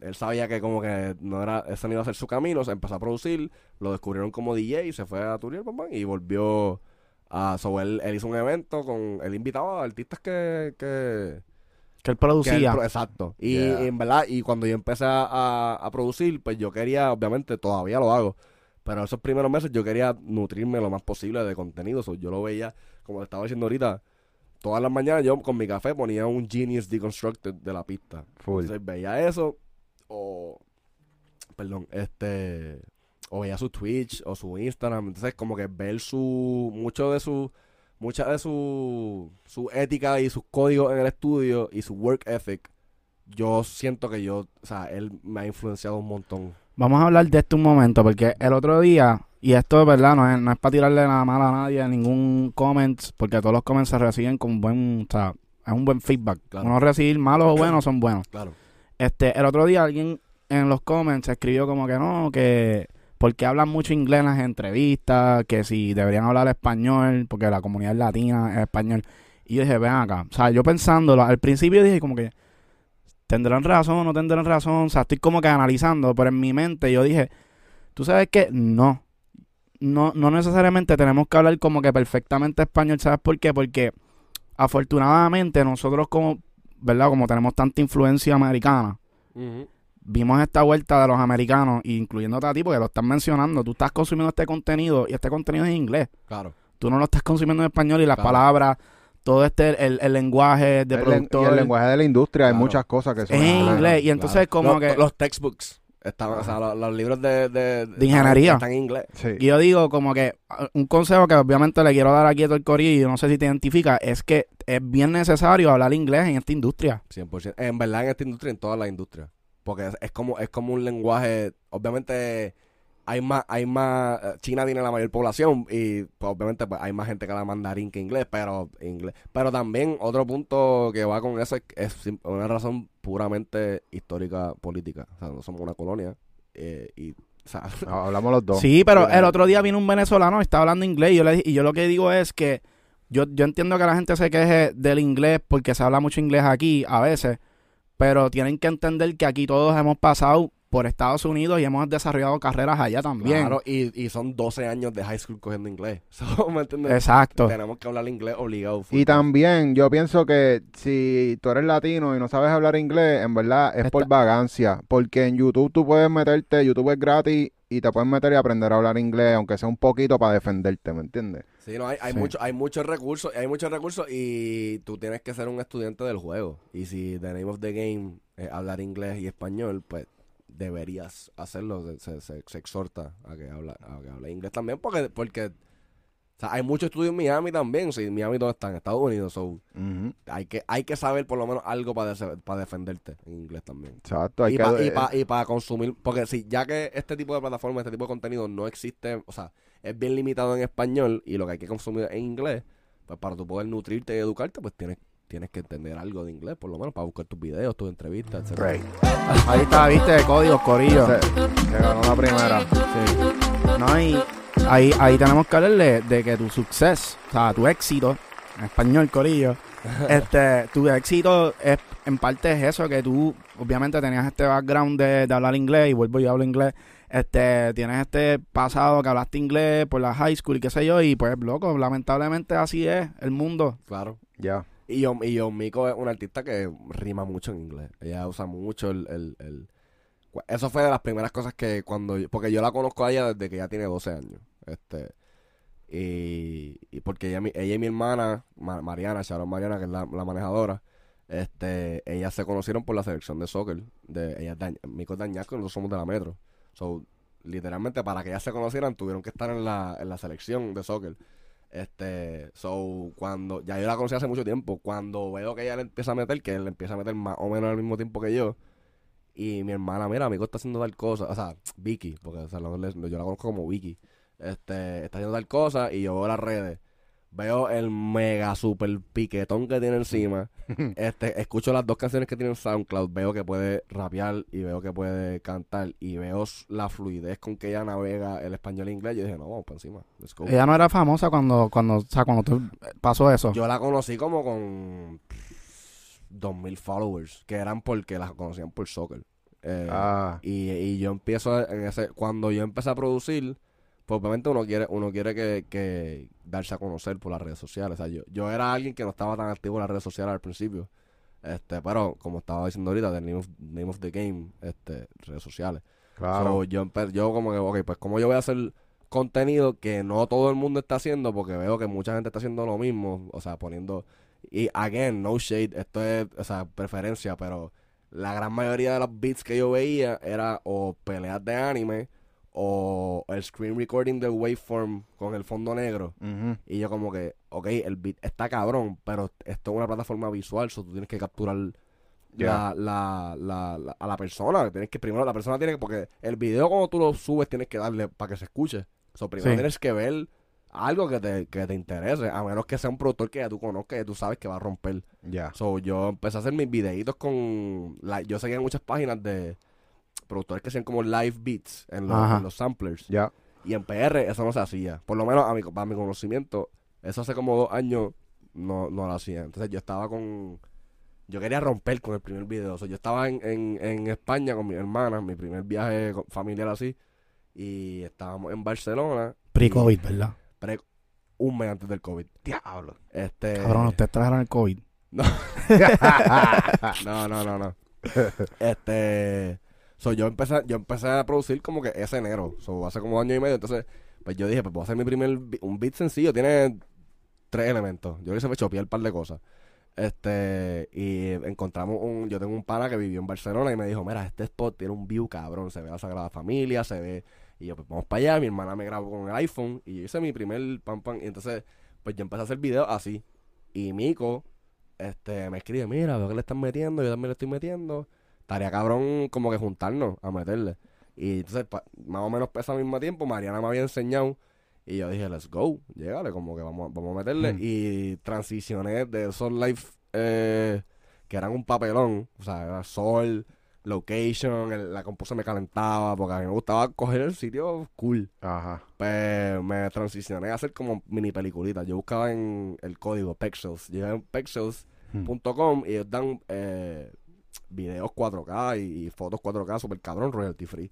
él sabía que como que no era, ese no iba a ser su camino, se empezó a producir, lo descubrieron como DJ, se fue a Turiel, y volvió a... So, él, él hizo un evento con... Él invitaba a artistas que... que Que él que él producía. pro- exacto. Y, Yeah. y en verdad, y cuando yo empecé a, a- a producir, pues yo quería, obviamente, todavía lo hago. Pero esos primeros meses yo quería nutrirme lo más posible de contenido. So, yo lo veía, como le estaba diciendo ahorita, todas las mañanas yo con mi café ponía un Genius Deconstructed de la pista. Full. Entonces veía eso, o. Perdón, este. O veía su Twitch o su Instagram. Entonces, como que ver su. Mucho de su. Mucha de su. Su ética y sus códigos en el estudio y su work ethic. Yo siento que yo. O sea, él me ha influenciado un montón. Vamos a hablar de esto un momento, porque el otro día, y esto de verdad no es, no es para tirarle nada mal a nadie, ningún comment, porque todos los comments se reciben con buen, o sea, es un buen feedback. Claro. Uno recibir malos o buenos son buenos. Claro. Este, el otro día alguien en los comments escribió como que no, que porque hablan mucho inglés en las entrevistas, que si deberían hablar español, porque la comunidad latina es español. Y yo dije, ven acá, o sea, yo pensándolo, al principio dije como que tendrán razón, no tendrán razón, o sea, estoy como que analizando, pero en mi mente yo dije, tú sabes que no, no, no necesariamente tenemos que hablar como que perfectamente español, ¿sabes por qué? Porque afortunadamente nosotros como ¿verdad? Como tenemos tanta influencia americana, Ujú. Vimos esta vuelta de los americanos, incluyéndote a ti, porque lo están mencionando. Tú estás consumiendo este contenido y este contenido es en inglés. Claro. Tú no lo estás consumiendo en español y las Claro. palabras, todo este, el, el lenguaje de El, len- y productor el lenguaje de la industria, hay muchas cosas que son es en inglés. Y entonces, como Los- que. Los textbooks. Estaban, o sea, los, los libros de, de, De ingeniería. Están en inglés. Sí. Y yo digo como que ah, un consejo que obviamente le quiero dar aquí a todo el corillo, y no sé si te identifica, es que es bien necesario hablar inglés en esta industria. 100%. En verdad, en esta industria, en todas las industrias. Porque es, es como es como un lenguaje. Obviamente, hay más. hay más eh, China tiene la mayor población y, pues, obviamente, pues, hay más gente que habla mandarín que inglés. Pero inglés pero también, otro punto que va con eso es, es una razón puramente histórica, política. O sea, no somos una colonia. eh, y, o sea, Ah, Hablamos los dos. Sí, pero el otro día vino un venezolano y estaba hablando inglés y yo, le, y yo lo que digo es que yo, yo entiendo que la gente se queje del inglés porque se habla mucho inglés aquí a veces, pero tienen que entender que aquí todos hemos pasado por Estados Unidos y hemos desarrollado carreras allá también. Claro, y, y son 12 años de high school cogiendo inglés. So, ¿Me entiendes? Exacto. Tenemos que hablar inglés obligado. full Y también yo pienso que si tú eres latino y no sabes hablar inglés, en verdad es por vagancia. Porque en YouTube tú puedes meterte, YouTube es gratis y te puedes meter y aprender a hablar inglés, aunque sea un poquito para defenderte, ¿me entiendes? Sí, no, hay, hay, Sí. mucho, hay muchos recursos, hay muchos recursos y tú tienes que ser un estudiante del juego. Y si the name of the game es hablar inglés y español, pues deberías hacerlo. Se, se, se- se exhorta a que habla, a que hable inglés también porque, porque o sea, hay muchos estudios en Miami también. Sí, Miami todo está en Estados Unidos. So, hay, que, hay que saber por lo menos algo para, para defenderte en inglés también. Exacto. Hay y que, para eh, y pa, consumir, porque si ya que este tipo de plataformas, este tipo de contenido no existe, o sea, es bien limitado en español y lo que hay que consumir en inglés, pues para tú poder nutrirte y educarte, pues tienes tienes que entender algo de inglés, por lo menos, para buscar tus videos, tus entrevistas, etc. Right. Ahí está, viste, códigos, corillo. Se- que ganó la primera. Sí. No, y ahí, ahí tenemos que hablarle de que tu suceso, o sea, tu éxito, en español, corillo, este, tu éxito es, en parte es eso, que tú, obviamente, tenías este background de, de hablar inglés, y vuelvo y hablo inglés, este, tienes este pasado que hablaste inglés por la high school y qué sé yo, y pues, loco, lamentablemente así es el mundo. Claro. Ya. Y yo, y yo Miko es una artista que rima mucho en inglés. Ella usa mucho el, el, el- Eso fue de las primeras cosas que cuando... Porque yo la conozco a ella desde que ella tiene 12 años. Este... Y, y porque ella, ella y mi hermana, Ma- Mariana, Sharon Mariana, que es la, la manejadora, este, ellas se conocieron por la selección de soccer. De, ella es Mico Dañasco nosotros somos de la Metro. So, literalmente para que ellas se conocieran tuvieron que estar en la, en la selección de soccer. Este, so, cuando, ya yo la conocí hace mucho tiempo, cuando veo que ella le empieza a meter, que le empieza a meter más o menos al mismo tiempo que yo, y mi hermana, mira, amigo está haciendo tal cosa, o sea, Vicky, porque o sea, yo la conozco como Vicky, este, está haciendo tal cosa, y yo veo las redes, veo el mega super piquetón que tiene encima, este, escucho las dos canciones que tiene en SoundCloud, veo que puede rapear y veo que puede cantar, y veo la fluidez con que ella navega el español e inglés, yo dije, no, vamos para encima, let's go. Ella no era famosa cuando, cuando, o sea, cuando tú- pasó eso. Yo la conocí como con pff, 2000 followers, que eran porque las conocían por soccer. Eh, Ah. y, y yo empiezo en ese, cuando yo empecé a producir, pues obviamente uno quiere, uno quiere que, que darse a conocer por las redes sociales. O sea, yo, yo era alguien que no estaba tan activo en las redes sociales al principio. Este, pero como estaba diciendo ahorita, the name of, name of the game, este, redes sociales. Claro. So, yo, yo como que, ok, pues como yo voy a hacer contenido que no todo el mundo está haciendo, porque veo que mucha gente está haciendo lo mismo, o sea, poniendo, y again, no shade, esto es, o sea, preferencia, pero la gran mayoría de los beats que yo veía era o peleas de anime, o el screen recording del waveform con el fondo negro. Y yo como que, ok, el beat está cabrón, pero esto es una plataforma visual, so tú tienes que capturar Ya. la, la, la, la- a la persona. Tienes que primero, la persona tiene que, porque el video cuando tú lo subes tienes que darle para que se escuche. So, primero Sí. tienes que ver algo que te, que te interese, a menos que sea un productor que ya tú conozcas, que tú sabes que va a romper. Ya. So, yo empecé a hacer mis videitos con, la, yo seguía muchas páginas de productores que hacían como live beats en los, en los samplers. Ya. Y en PR eso no se hacía. Por lo menos a mi, para mi conocimiento, eso hace como dos años no, no lo hacía. Entonces yo estaba con... Yo quería romper con el primer video. O sea, yo estaba en, en, en España con mi hermana, mi primer viaje familiar así. Y estábamos en Barcelona. Pre-COVID, ¿verdad? pre- un mes antes del COVID. Diablo. Este, Cabrón, ustedes trajeron el COVID. No. no, no, no, no. Este. So, yo empecé, yo empecé a producir como que ese enero. So, hace como año y medio. Entonces, pues yo dije, pues voy a hacer mi primer un beat sencillo. Tiene tres elementos. Yo le hice chopear un par de cosas. Este, y encontramos un, yo tengo un pana que vivió en Barcelona y me dijo, mira, este spot tiene un view cabrón, se ve la Sagrada Familia, se ve, y yo, pues vamos para allá, mi hermana me grabó con el iPhone y yo hice mi primer pam pam, y entonces, pues yo empecé a hacer videos así, y Mico, este, me escribe, mira, veo que le están metiendo, yo también le estoy metiendo, estaría cabrón como que juntarnos a meterle, y entonces, pa- más o menos al mismo tiempo, Mariana me había enseñado, y yo dije, let's go, llegale, como que vamos, vamos a meterle. Mm. Y transicioné de esos live eh, que eran un papelón, o sea, era sol, location, el- la compu se me calentaba, porque a mí me gustaba coger el sitio cool. Ajá. Pues me transicioné a hacer como mini peliculitas. Yo buscaba en el código Pexels. Llegué a pexels.com y ellos dan eh, videos 4K y, y fotos 4K super cabrón, royalty free.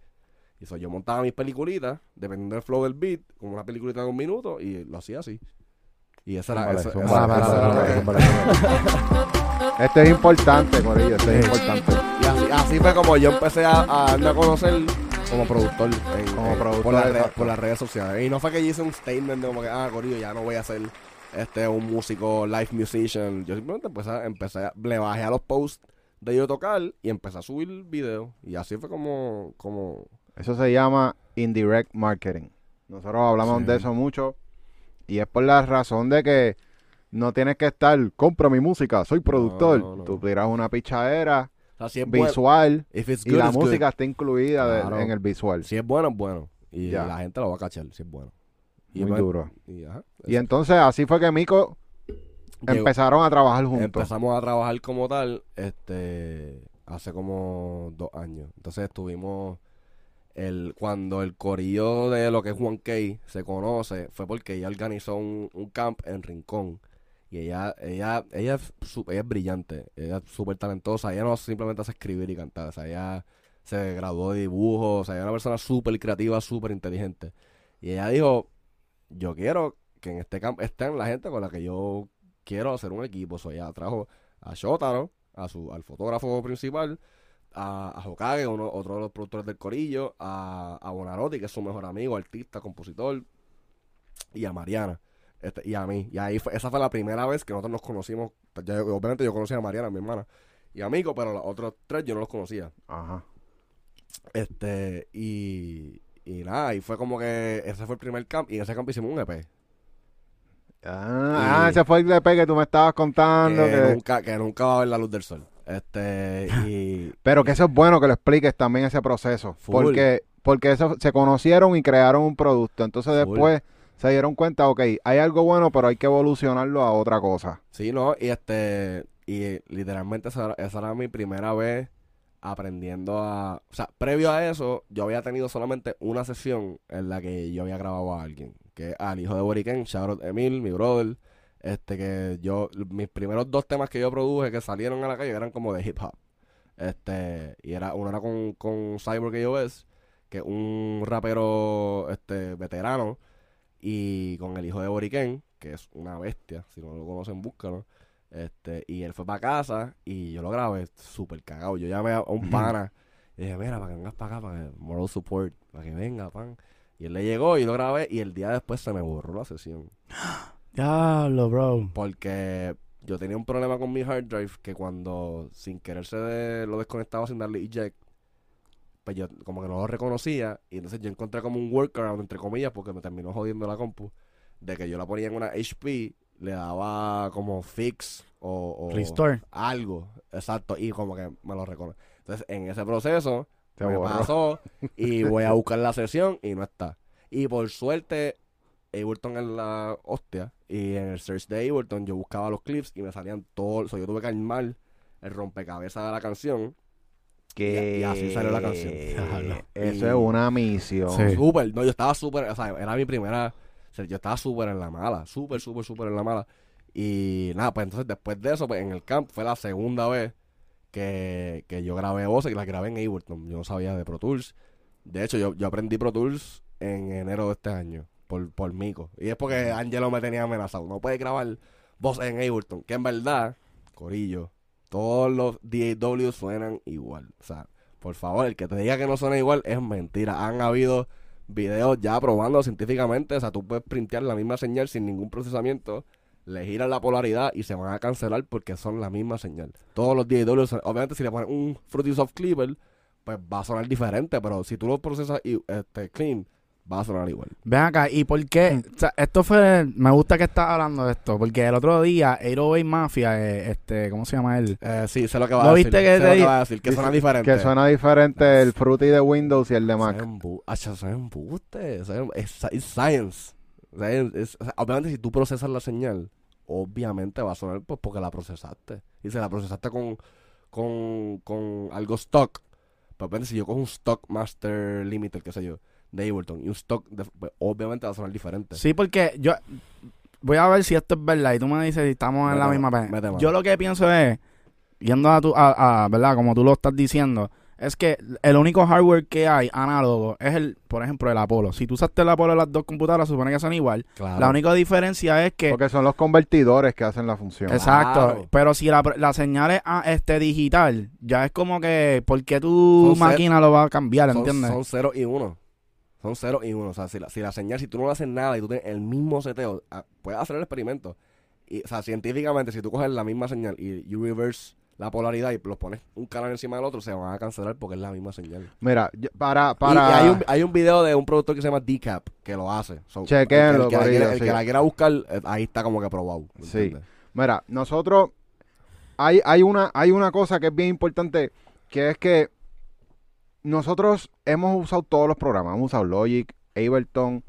Y eso yo montaba mis peliculitas, dependiendo del flow del beat, como una peliculita de un minuto, y lo hacía así. Y esa era, esa-. Este es importante, Corillo, este es importante. Y así, así fue como yo empecé a, a a conocer como productor, en- Como en- productor, por, las redes, exacto. por las redes sociales. Y no fue que yo hice un statement de como que, ah, Corillo, ya no voy a ser este un músico, live musician. Yo simplemente empecé, empecé a- le bajé a los posts de yo tocar y empecé a subir videos. Y así fue como, como Eso se llama indirect marketing. Nosotros hablamos Sí. de eso mucho y es por la razón de que no tienes que estar, compra mi música, soy productor. no, no. Tú tiras una pichadera o sea, si es bueno, visual if it's y good, la good. música está incluida de- Claro. en el visual. Si es bueno, es bueno. Y la gente lo va a cachar si es bueno. Y Muy pues- duro. Y, ajá, Y entonces así fue que Mico empezaron a trabajar juntos. Empezamos a trabajar como tal este hace como dos años. Entonces estuvimos el cuando el corillo de lo que es Juan K se conoce fue porque ella organizó un, un camp en Rincón y ella ella ella es, ella es brillante, ella es súper talentosa, ella no simplemente hace escribir y cantar, o sea, ella se graduó de dibujo, o sea, ella es una persona súper creativa, súper inteligente. Y ella dijo, yo quiero que en este camp estén la gente con la que yo quiero hacer un equipo. So, ella trajo a Shotaro, a su, al fotógrafo principal, a, a Hokage, uno, otro de los productores del Corillo, a, a Bonarotti, que es su mejor amigo, artista, compositor, y a Mariana. Este, y a mí. Y ahí fue, esa fue la primera vez que nosotros nos conocimos. Ya- obviamente yo conocía a Mariana, mi hermana, y a Mico, pero los otros tres yo no los conocía. Ajá. Este, y, y nada, y fue como que ese fue el primer camp, y en ese camp hicimos un EP. Ah, ah, ese fue el EP que tú me estabas contando. que, que- nunca, que nunca va a ver la luz del sol. Este, y Pero que eso es bueno que lo expliques también ese proceso. Full. Porque, porque eso, se conocieron y crearon un producto. Entonces Full. después se dieron cuenta, ok, hay algo bueno, pero hay que evolucionarlo a otra cosa. sí, no, y este, y literalmente esa, era- esa era mi primera vez aprendiendo a, o sea, previo a eso, yo había tenido solamente una sesión en la que yo había grabado a alguien, que es al hijo de Boriken, Sharon Emil, mi brother, este que yo, mis primeros dos temas que yo produje que salieron a la calle eran como de hip hop. Este, y era, uno era con, con Cyborg KOS, que es un rapero este veterano, y con el hijo de Boriken, que es una bestia, si no lo conocen, búscalo. Este, y él fue para casa y yo lo grabé súper cagado. Yo llamé a un pana y dije, mira, para que vengas para acá, para que moral support, para que venga, pan. Y él le llegó y lo grabé y el día después se me borró la sesión. Diablo, bro. Porque yo tenía un problema con mi hard drive que cuando sin querer se de- lo desconectaba sin darle eject, pues yo como que no lo reconocía y entonces yo encontré como un workaround entre comillas porque me terminó jodiendo la compu de que yo la ponía en una HP, le daba como fix o, o Restore. algo, exacto, y como que me lo reconoce. Entonces en ese proceso Se me borró. pasó y voy a buscar la sesión y no está. Y por suerte, Ableton es la hostia. Y en el search de Ableton yo buscaba los clips y me salían todos. So, yo tuve que armar el rompecabezas de la canción. Que Y- y así salió la canción. Eso Y- es una misión. Sí. Súper, no, yo estaba súper, o sea, era mi primera, o sea, yo estaba súper en la mala, súper, súper, súper en la mala. Y nada, pues entonces después de eso, pues en el camp fue la segunda vez que, que yo grabé voces y las grabé en Ableton. Yo no sabía de Pro Tools. De hecho, yo, yo aprendí Pro Tools en enero de este año, por, por Mico. Y es porque Angelo me tenía amenazado. No puedes grabar voces en Ableton, que en verdad, Corillo, todos los DAW suenan igual. O sea, por favor, el que te diga que no suena igual es mentira. Han habido videos ya probando científicamente. O sea, tú puedes printear la misma señal sin ningún procesamiento. Le giran la polaridad y se van a cancelar porque son la misma señal. Todos los DAW, obviamente, si le pones un Fruity Soft Clipper, pues va a sonar diferente. Pero si tú lo procesas y, este, clean, va a sonar igual. Ven acá, ¿y por qué? O sea, esto fue, me gusta que estás hablando de esto, porque el otro día, 808 Mafia, eh, este, ¿cómo se llama él? Eh, sí, sé lo que va ¿No a viste decir. que sé te lo que va a decir, que suena diferente. Que suena diferente el Fruity de Windows y el de Mac. eso es embuste. eso es science. O sea, es- es- o sea, obviamente, si tú procesas la señal, obviamente va a sonar pues, porque la procesaste. Y si la procesaste con, con, con algo stock, pues obviamente, si yo cojo un stock Master Limited, qué sé yo, de Ableton, y un stock, de- pues, obviamente va a sonar diferente. Sí, porque yo voy a ver si esto es verdad y tú me dices si estamos en la misma página. Yo lo que pienso es, yendo a tu, a, a, ¿verdad? Como tú lo estás diciendo, es que el único hardware que hay análogo es el, por ejemplo, el Apollo. Si tú usaste el Apollo en las dos computadoras, supone que son igual. Claro. La única diferencia es que Porque son los convertidores que hacen la función. Exacto, Claro. pero si la, la señal es ah, este digital, ya es como que, ¿por qué tu Son máquina lo va a cambiar? son, ¿Entiendes? son 0 y 1. Son 0 y 1. O sea, si la, si la señal, si tú no haces nada y tú tienes el mismo seteo, ah, puedes hacer el experimento. Y, o sea, científicamente, si tú coges la misma señal y you reverse la polaridad y los pones un canal encima del otro, se van a cancelar porque es la misma señal. Mira, yo- para, para... Y, hay, un, hay un video de un productor que se llama Decap que lo hace. So, Chequéenlo, el que, la corillo, quiera- el sí. que la quiera buscar, eh, ahí está como que probado. ¿me Sí. entiendes? Mira, nosotros hay, hay una hay una cosa que es bien importante que es que nosotros hemos usado todos los programas, hemos usado Logic, Ableton,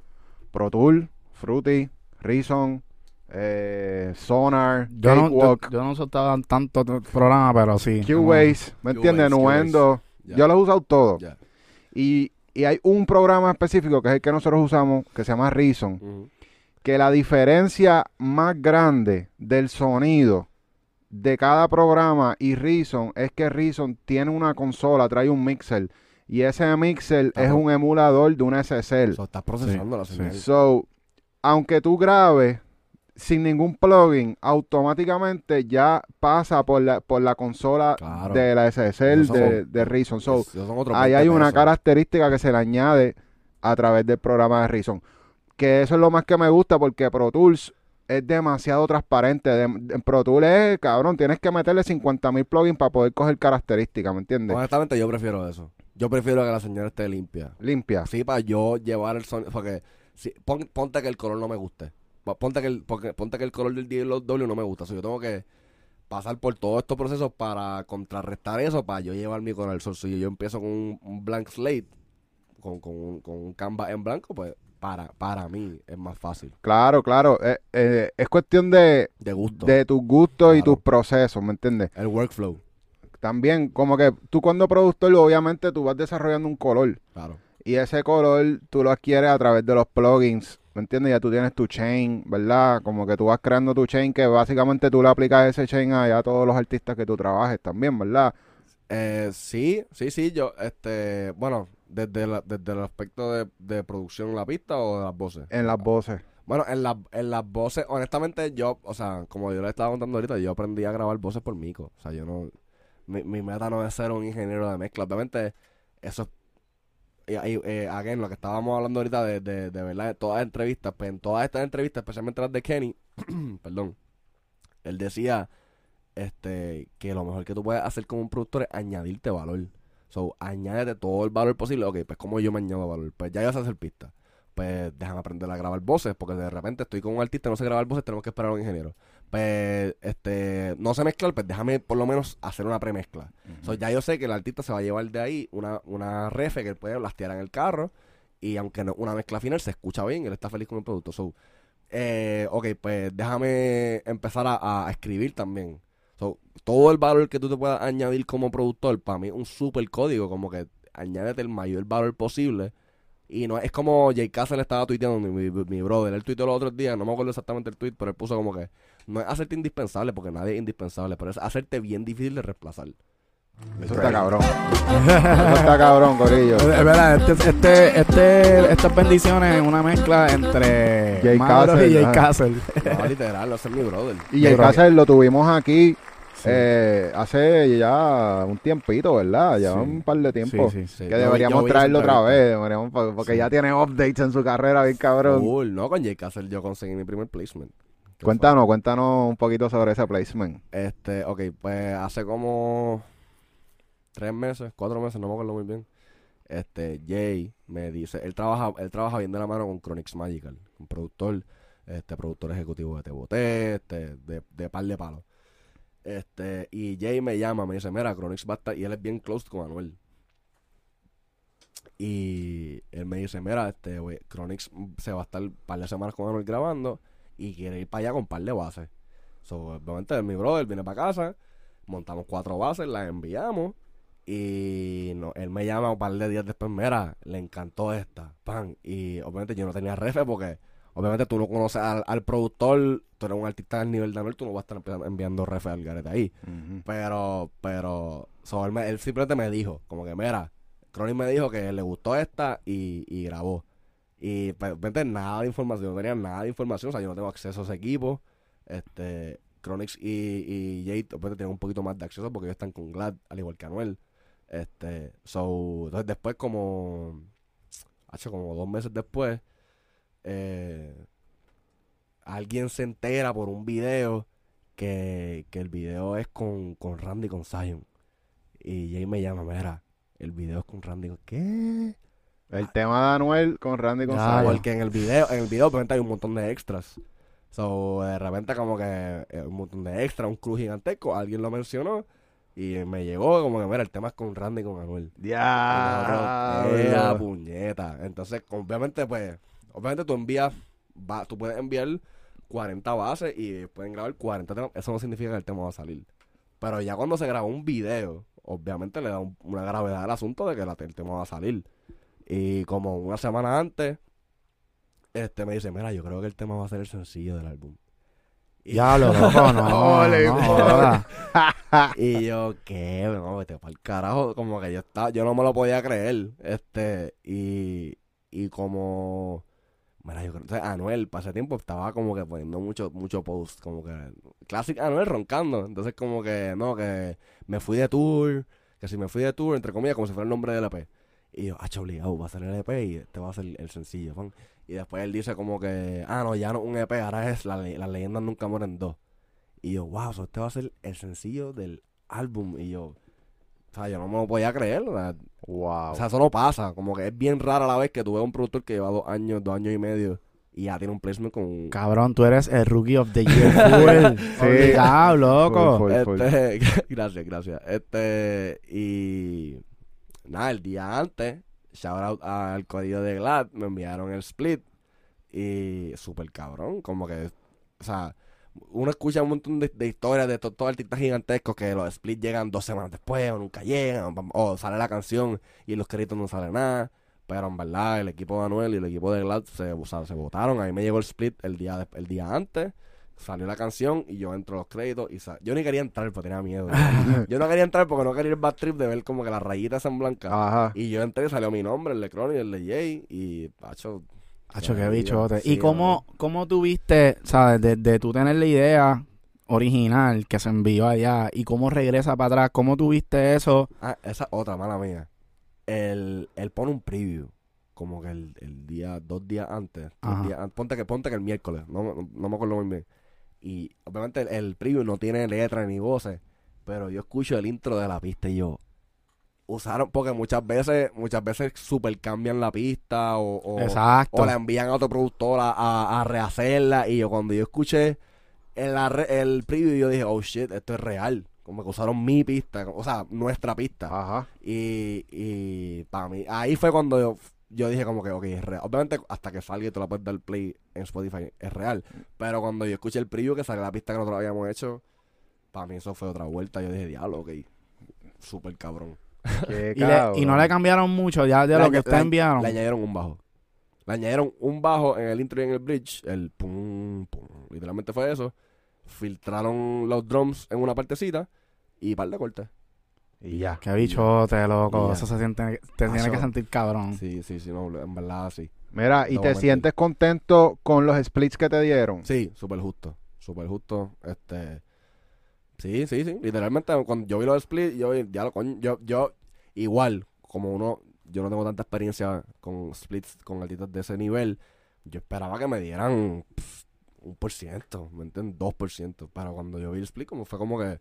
Pro Tool, Fruity, Reason, eh, Sonar, yo, no, yo, yo no soltaba tanto programa, pero sí. Cubase, ¿me entiendes? Nuendo, yo los he usado todos. Y, y hay un programa específico que es el que nosotros usamos que se llama Reason, que la diferencia más grande del sonido de cada programa y Reason es que Reason tiene una consola, trae un mixer y ese mixer Ah, es un emulador de un SSL. So, estás procesando Sí, la sí. señal. So, aunque tú grabes sin ningún plugin, automáticamente ya pasa por la, por la consola Claro. de la SSL de, de Reason. So, Ahí 20 hay una característica que se le añade a través del programa de Reason. Que eso es lo más que me gusta porque Pro Tools es demasiado transparente. De- en Pro Tools es, cabrón, tienes que meterle 50 mil plugins para poder coger características, ¿me entiendes? Honestamente, yo prefiero eso. Yo prefiero que la señal esté limpia. Limpia. Sí, para yo llevar el sonido. Porque si, pon- ponte que el color no me guste. Pa- Ponte que el, porque, ponte que el color del DLW no me gusta. So, yo tengo que pasar por todos estos procesos para contrarrestar eso, para yo llevar mi color. So, si yo empiezo con un, un blank slate, con, con, un- con un canvas en blanco, pues para, para mí es más fácil. Claro, claro. eh, eh, es cuestión de, De gusto. de tus gustos y tus procesos, ¿me entiendes? el workflow. También, como que tú cuando productor, obviamente tú vas desarrollando un color. Claro. Y ese color tú lo adquieres a través de los plugins, ¿me entiendes? Ya tú tienes tu chain, ¿verdad? Como que tú vas creando tu chain que básicamente tú le aplicas ese chain a, a todos los artistas que tú trabajes también, ¿verdad? Eh, sí, sí, sí, yo, este, bueno, desde, la- desde el aspecto de, de producción en la pista o de las voces. En las voces. Bueno, en, la- en las voces, honestamente, yo, o sea, como yo le estaba contando ahorita, yo aprendí a grabar voces por mico. O sea, yo no, mi, mi meta no es ser un ingeniero de mezcla. Obviamente, eso es, y, y, eh, again, lo que estábamos hablando ahorita de, de, de verdad, todas las entrevistas, pues en todas estas entrevistas, especialmente las de Kenny, perdón, él decía, este, que lo mejor que tú puedes hacer como un productor es añadirte valor. So, añádete todo el valor posible. Ok, pues como yo me añado valor. Pues ya yo sé hacer pistas pues déjame aprender a grabar voces, porque de repente estoy con un artista, no sé grabar voces, tenemos que esperar a un ingeniero. Pues, este, no sé mezclar, pues déjame por lo menos hacer una premezcla. So, ya yo sé que el artista se va a llevar de ahí una, una refe que él puede blastear en el carro, y aunque no una mezcla final se escucha bien, él está feliz con el producto. So, eh, ok, pues déjame empezar a, a escribir también. So, todo el valor que tú te puedas añadir como productor, para mí es un super código, como que añádete el mayor valor posible. Y no es como Jay Castle estaba tuiteando, mi, mi, mi brother. Él tuiteó los otros días, no me acuerdo exactamente el tweet, pero él puso como que no es hacerte indispensable, porque nadie es indispensable, pero es hacerte bien difícil de reemplazar. Eso está cabrón. Eso está cabrón, Corillo. Es verdad, este, este, este, estas bendiciones es una mezcla entre Jay Castle, y Jay. Castle. No, literal, ese es mi brother. Y el Cáceres lo tuvimos aquí eh, hace ya un tiempito, ¿verdad? Ya Sí. un par de tiempo. Sí, sí. Sí, Que deberíamos yo traerlo otra vez, deberíamos- porque porque Sí. ya tiene updates en su carrera, bien cabrón. Cool, no, con Jay Castle yo conseguí mi primer placement. Cuéntanos, cuéntanos un poquito sobre ese placement. Este, ok, pues hace como tres meses, cuatro meses, no me acuerdo muy bien. Este, Jay me dice, él trabaja, él trabaja bien de la mano con Chronix Magical, un productor, este, productor ejecutivo de Teboté, este, de, de par de palos. Este, y Jay me llama, me dice, mira, Chronix va a estar, y él es bien close con Anuel. Y él me dice, mira, este, güey, Chronix se va a estar un par de semanas con Anuel grabando y quiere ir para allá con un par de bases. So, obviamente, mi brother viene para casa, montamos cuatro bases, las enviamos y no, él me llama un par de días después, mira, le encantó esta, pan. Y obviamente yo no tenía refe porque obviamente tú no conoces al, al productor, tú eres un artista del nivel de Anuel, tú no vas a estar enviando refe al garete ahí. Pero, pero, so, él, me- él simplemente me dijo, como que, mira, Chronic me dijo que le gustó esta y, y grabó. Y pues, obviamente nada de información, no tenía nada de información, o sea, yo no tengo acceso a ese equipo. Este, Chronix y, y Jade, obviamente tienen un poquito más de acceso porque ellos están con Glad, al igual que Anuel. Este, so, entonces después como, hace como dos meses después, eh, alguien se entera por un video que, que el video es con, con Randy con Zion. Y Jay me llama, mira, el video es con Randy. ¿Qué? El tema de Anuel con Randy González. Porque en el video, en el video hay un montón de extras. So, de repente como que eh, un montón de extras, un crew gigantesco, alguien lo mencionó y me llegó como que, mira, el tema es con Randy y con Anuel. Ya. "Ea, puñeta. Entonces, obviamente, pues, obviamente tú envías, va, tú puedes enviar 40 bases y pueden grabar 40 temas. Eso no significa que el tema va a salir. Pero ya cuando se graba un video, obviamente le da un- una gravedad al asunto de que la- el tema va a salir. Y como una semana antes, este me dice, mira, yo creo que el tema va a ser el sencillo del álbum. Y, Ya lo loco, no. No y yo, ¿qué? No, vete para el carajo. Como que yo estaba, yo no me lo podía creer. Este, y, y como, mira, yo creo, o sea, Anuel, para ese tiempo estaba como que poniendo mucho, mucho post, como que, clásico Anuel roncando. Entonces, como que, no, que me fui de tour, que si me fui de tour, entre comillas, como si fuera el nombre del EP. Y yo, ah, obligado, va a ser el EP y este va a ser el sencillo, fan. Y después él dice como que, ah, no, ya no un EP, ahora es la, le- las leyendas nunca mueren dos. Y yo, wow, so este va a ser el sencillo del álbum. Y yo, o sea, yo no me lo podía creer. Wow. o sea, eso no pasa. Como que es bien rara la vez que tú ves un productor que lleva dos años, dos años y medio y ya tiene un placement con... Cabrón, tú eres el rookie of the year. Full. Sí. Obligado, loco. Full, full. Este, gracias, gracias. Este, y nada, el día antes, shout out al código de Glad, me enviaron el split y súper cabrón, como que, o sea, uno escucha un montón de, historias de to- todos artistas gigantescos que los splits llegan dos semanas después o nunca llegan, o, sale la canción y los créditos no sale nada. Pero en verdad, el equipo de Anuel y el equipo de Glad se, o se votaron. A mí me llegó el split el día, el día antes. Salió la canción y yo entro a los créditos y yo ni quería entrar porque tenía miedo. yo no quería entrar porque no quería ir bad trip de ver como que las rayitas en blanca. Ajá. Y yo entré y salió mi nombre, el de Cron y el de Jay. Y, pacho, Hacho, qué. Sí, ¿Y cómo, cómo tuviste, sabes, de, de tú tener la idea original que se envió allá y cómo regresa para atrás? ¿Cómo tuviste eso? Ah, esa otra, mala mía. Él, él pone un preview. Como que el, el día, dos días antes. días ponte que ponte que el miércoles. No, no, no me acuerdo muy bien. Y obviamente el, el preview no tiene letra ni voces. Pero yo escucho el intro de la pista y yo. Usaron, porque muchas veces, muchas veces super cambian la pista o, o, Exacto. o la envían a otro productor a, a, a rehacerla. Y yo cuando yo escuché el, el preview, yo dije, oh shit, esto es real. Como que usaron mi pista, o sea, nuestra pista. Ajá. Y, y para mí, ahí fue cuando yo, yo dije como que, ok, es real. Obviamente hasta que salga y tú la puedes dar play en Spotify, es real. Pero cuando yo escuché el preview que sale la pista que nosotros habíamos hecho, para mí eso fue otra vuelta. Yo dije, diablo, ok, súper cabrón. Qué Y, le- y no le cambiaron mucho ya de lo que ustedes enviaron. Le añadieron un bajo. Le añadieron un bajo en el intro y en el bridge. El pum, pum. Literalmente fue eso. Filtraron los drums en una partecita y par de cortes. Y ya. Qué bichote, loco. Eso se siente, te tiene Macho. que sentir cabrón. Sí, sí, sí, no, en verdad sí. Mira, ¿y No te sientes contento con los splits que te dieron? Sí, súper justo. Súper justo. Este. Sí, sí, sí. Literalmente, cuando yo vi los split, yo vi- ya lo coño, yo, yo, igual, como uno, yo no tengo tanta experiencia con splits, con artistas de ese nivel, yo esperaba que me dieran pff, un por ciento, ¿me entiendes? Dos por ciento. Pero cuando yo vi el split, como fue como que,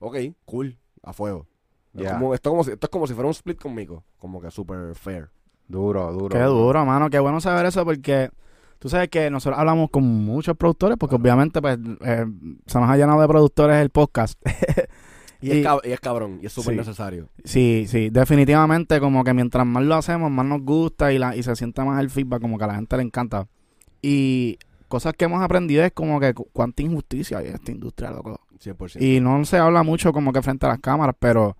ok, cool, a fuego. Ya. como- esto, como si- esto es como si fuera un split conmigo, como que super fair. Duro, duro. Qué duro, mano. Qué bueno saber eso porque tú sabes que nosotros hablamos con muchos productores porque obviamente pues eh, se nos ha llenado de productores el podcast. Y, Y- es, cab- y es cabrón, y es súper Sí. necesario. Sí, sí, definitivamente como que mientras más lo hacemos, más nos gusta y, la, y se siente más el feedback, como que a la gente le encanta. Y cosas que hemos aprendido es como que cu- cuánta injusticia hay en esta industria, loco. 100%. Y no se habla mucho como que frente a las cámaras, pero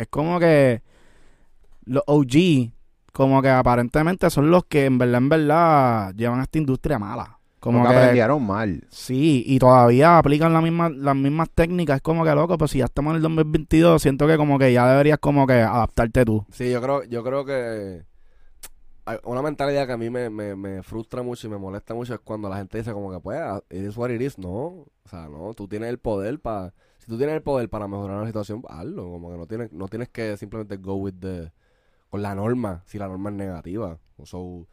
es como que los OG, como que aparentemente son los que en verdad, en verdad, llevan esta industria mala. Como que aprendieron mal. Sí, y todavía aplican la misma, las mismas técnicas. Es como que loco, pues si ya estamos en el 2022, siento que como que ya deberías como que adaptarte tú. Sí, yo creo, yo creo que una mentalidad que a mí me, me, me frustra mucho y me molesta mucho es cuando la gente dice como que pues, it is what it is. No, o sea, no, tú tienes el poder para, si tú tienes el poder para mejorar una situación, hazlo. Como que no tienes, no tienes que simplemente go with the, con la norma, si la norma es negativa. O so,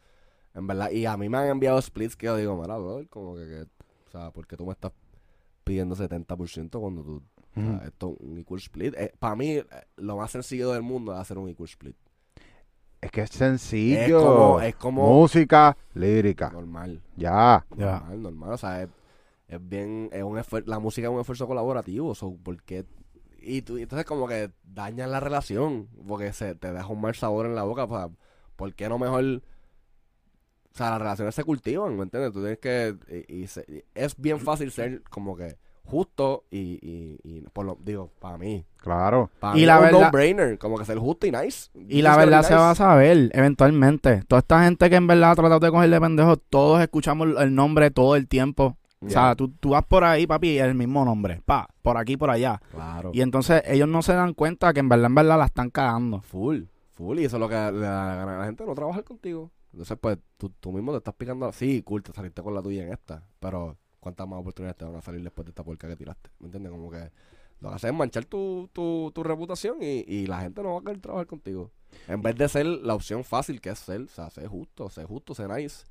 en verdad, y a mí me han enviado splits que yo digo, mira, brother, como que, que, o sea, porque tú me estás pidiendo 70% cuando tú, o sea, esto es un equal split. para mí, eh, lo más sencillo del mundo es hacer un equal split. Es que es Es sencillo. como, es como Música lírica. normal, Ya. Ya. normal, normal. O sea, es, es bien, es un esfuer- la música es un esfuerzo colaborativo. So, ¿por qué? Y tú, entonces como que dañas la relación, porque se te deja un mal sabor en la boca. O sea, ¿por qué no mejor? O sea, las relaciones se cultivan, ¿me entiendes? Tú tienes que, y, y se- y es bien fácil ser como que justo y, y, y por lo, digo, para mí. Claro. Para Y mí la es un verdad- no-brainer, como que ser justo y nice. Y la verdad se va a saber eventualmente. Toda esta gente que en verdad ha tratado de cogerle pendejo, todos escuchamos el nombre todo el tiempo. O sea, tú, tú vas por ahí, papi, y es el mismo nombre. Pa, por aquí, por allá. Claro. Y entonces ellos no se dan cuenta que en verdad, en verdad la están cagando. Full, full. Y eso es lo que la gana a la gente, no trabajar contigo. Entonces, pues, tú, tú mismo te estás picando. Sí, cool, te saliste con la tuya en esta. Pero, ¿cuántas más oportunidades te van a salir después de esta porca que tiraste? ¿Me entiendes? Como que lo que haces es manchar tu, tu, tu reputación y, y la gente no va a querer trabajar contigo. En vez de ser la opción fácil que es ser, o sea, ser justo, ser justo, ser nice.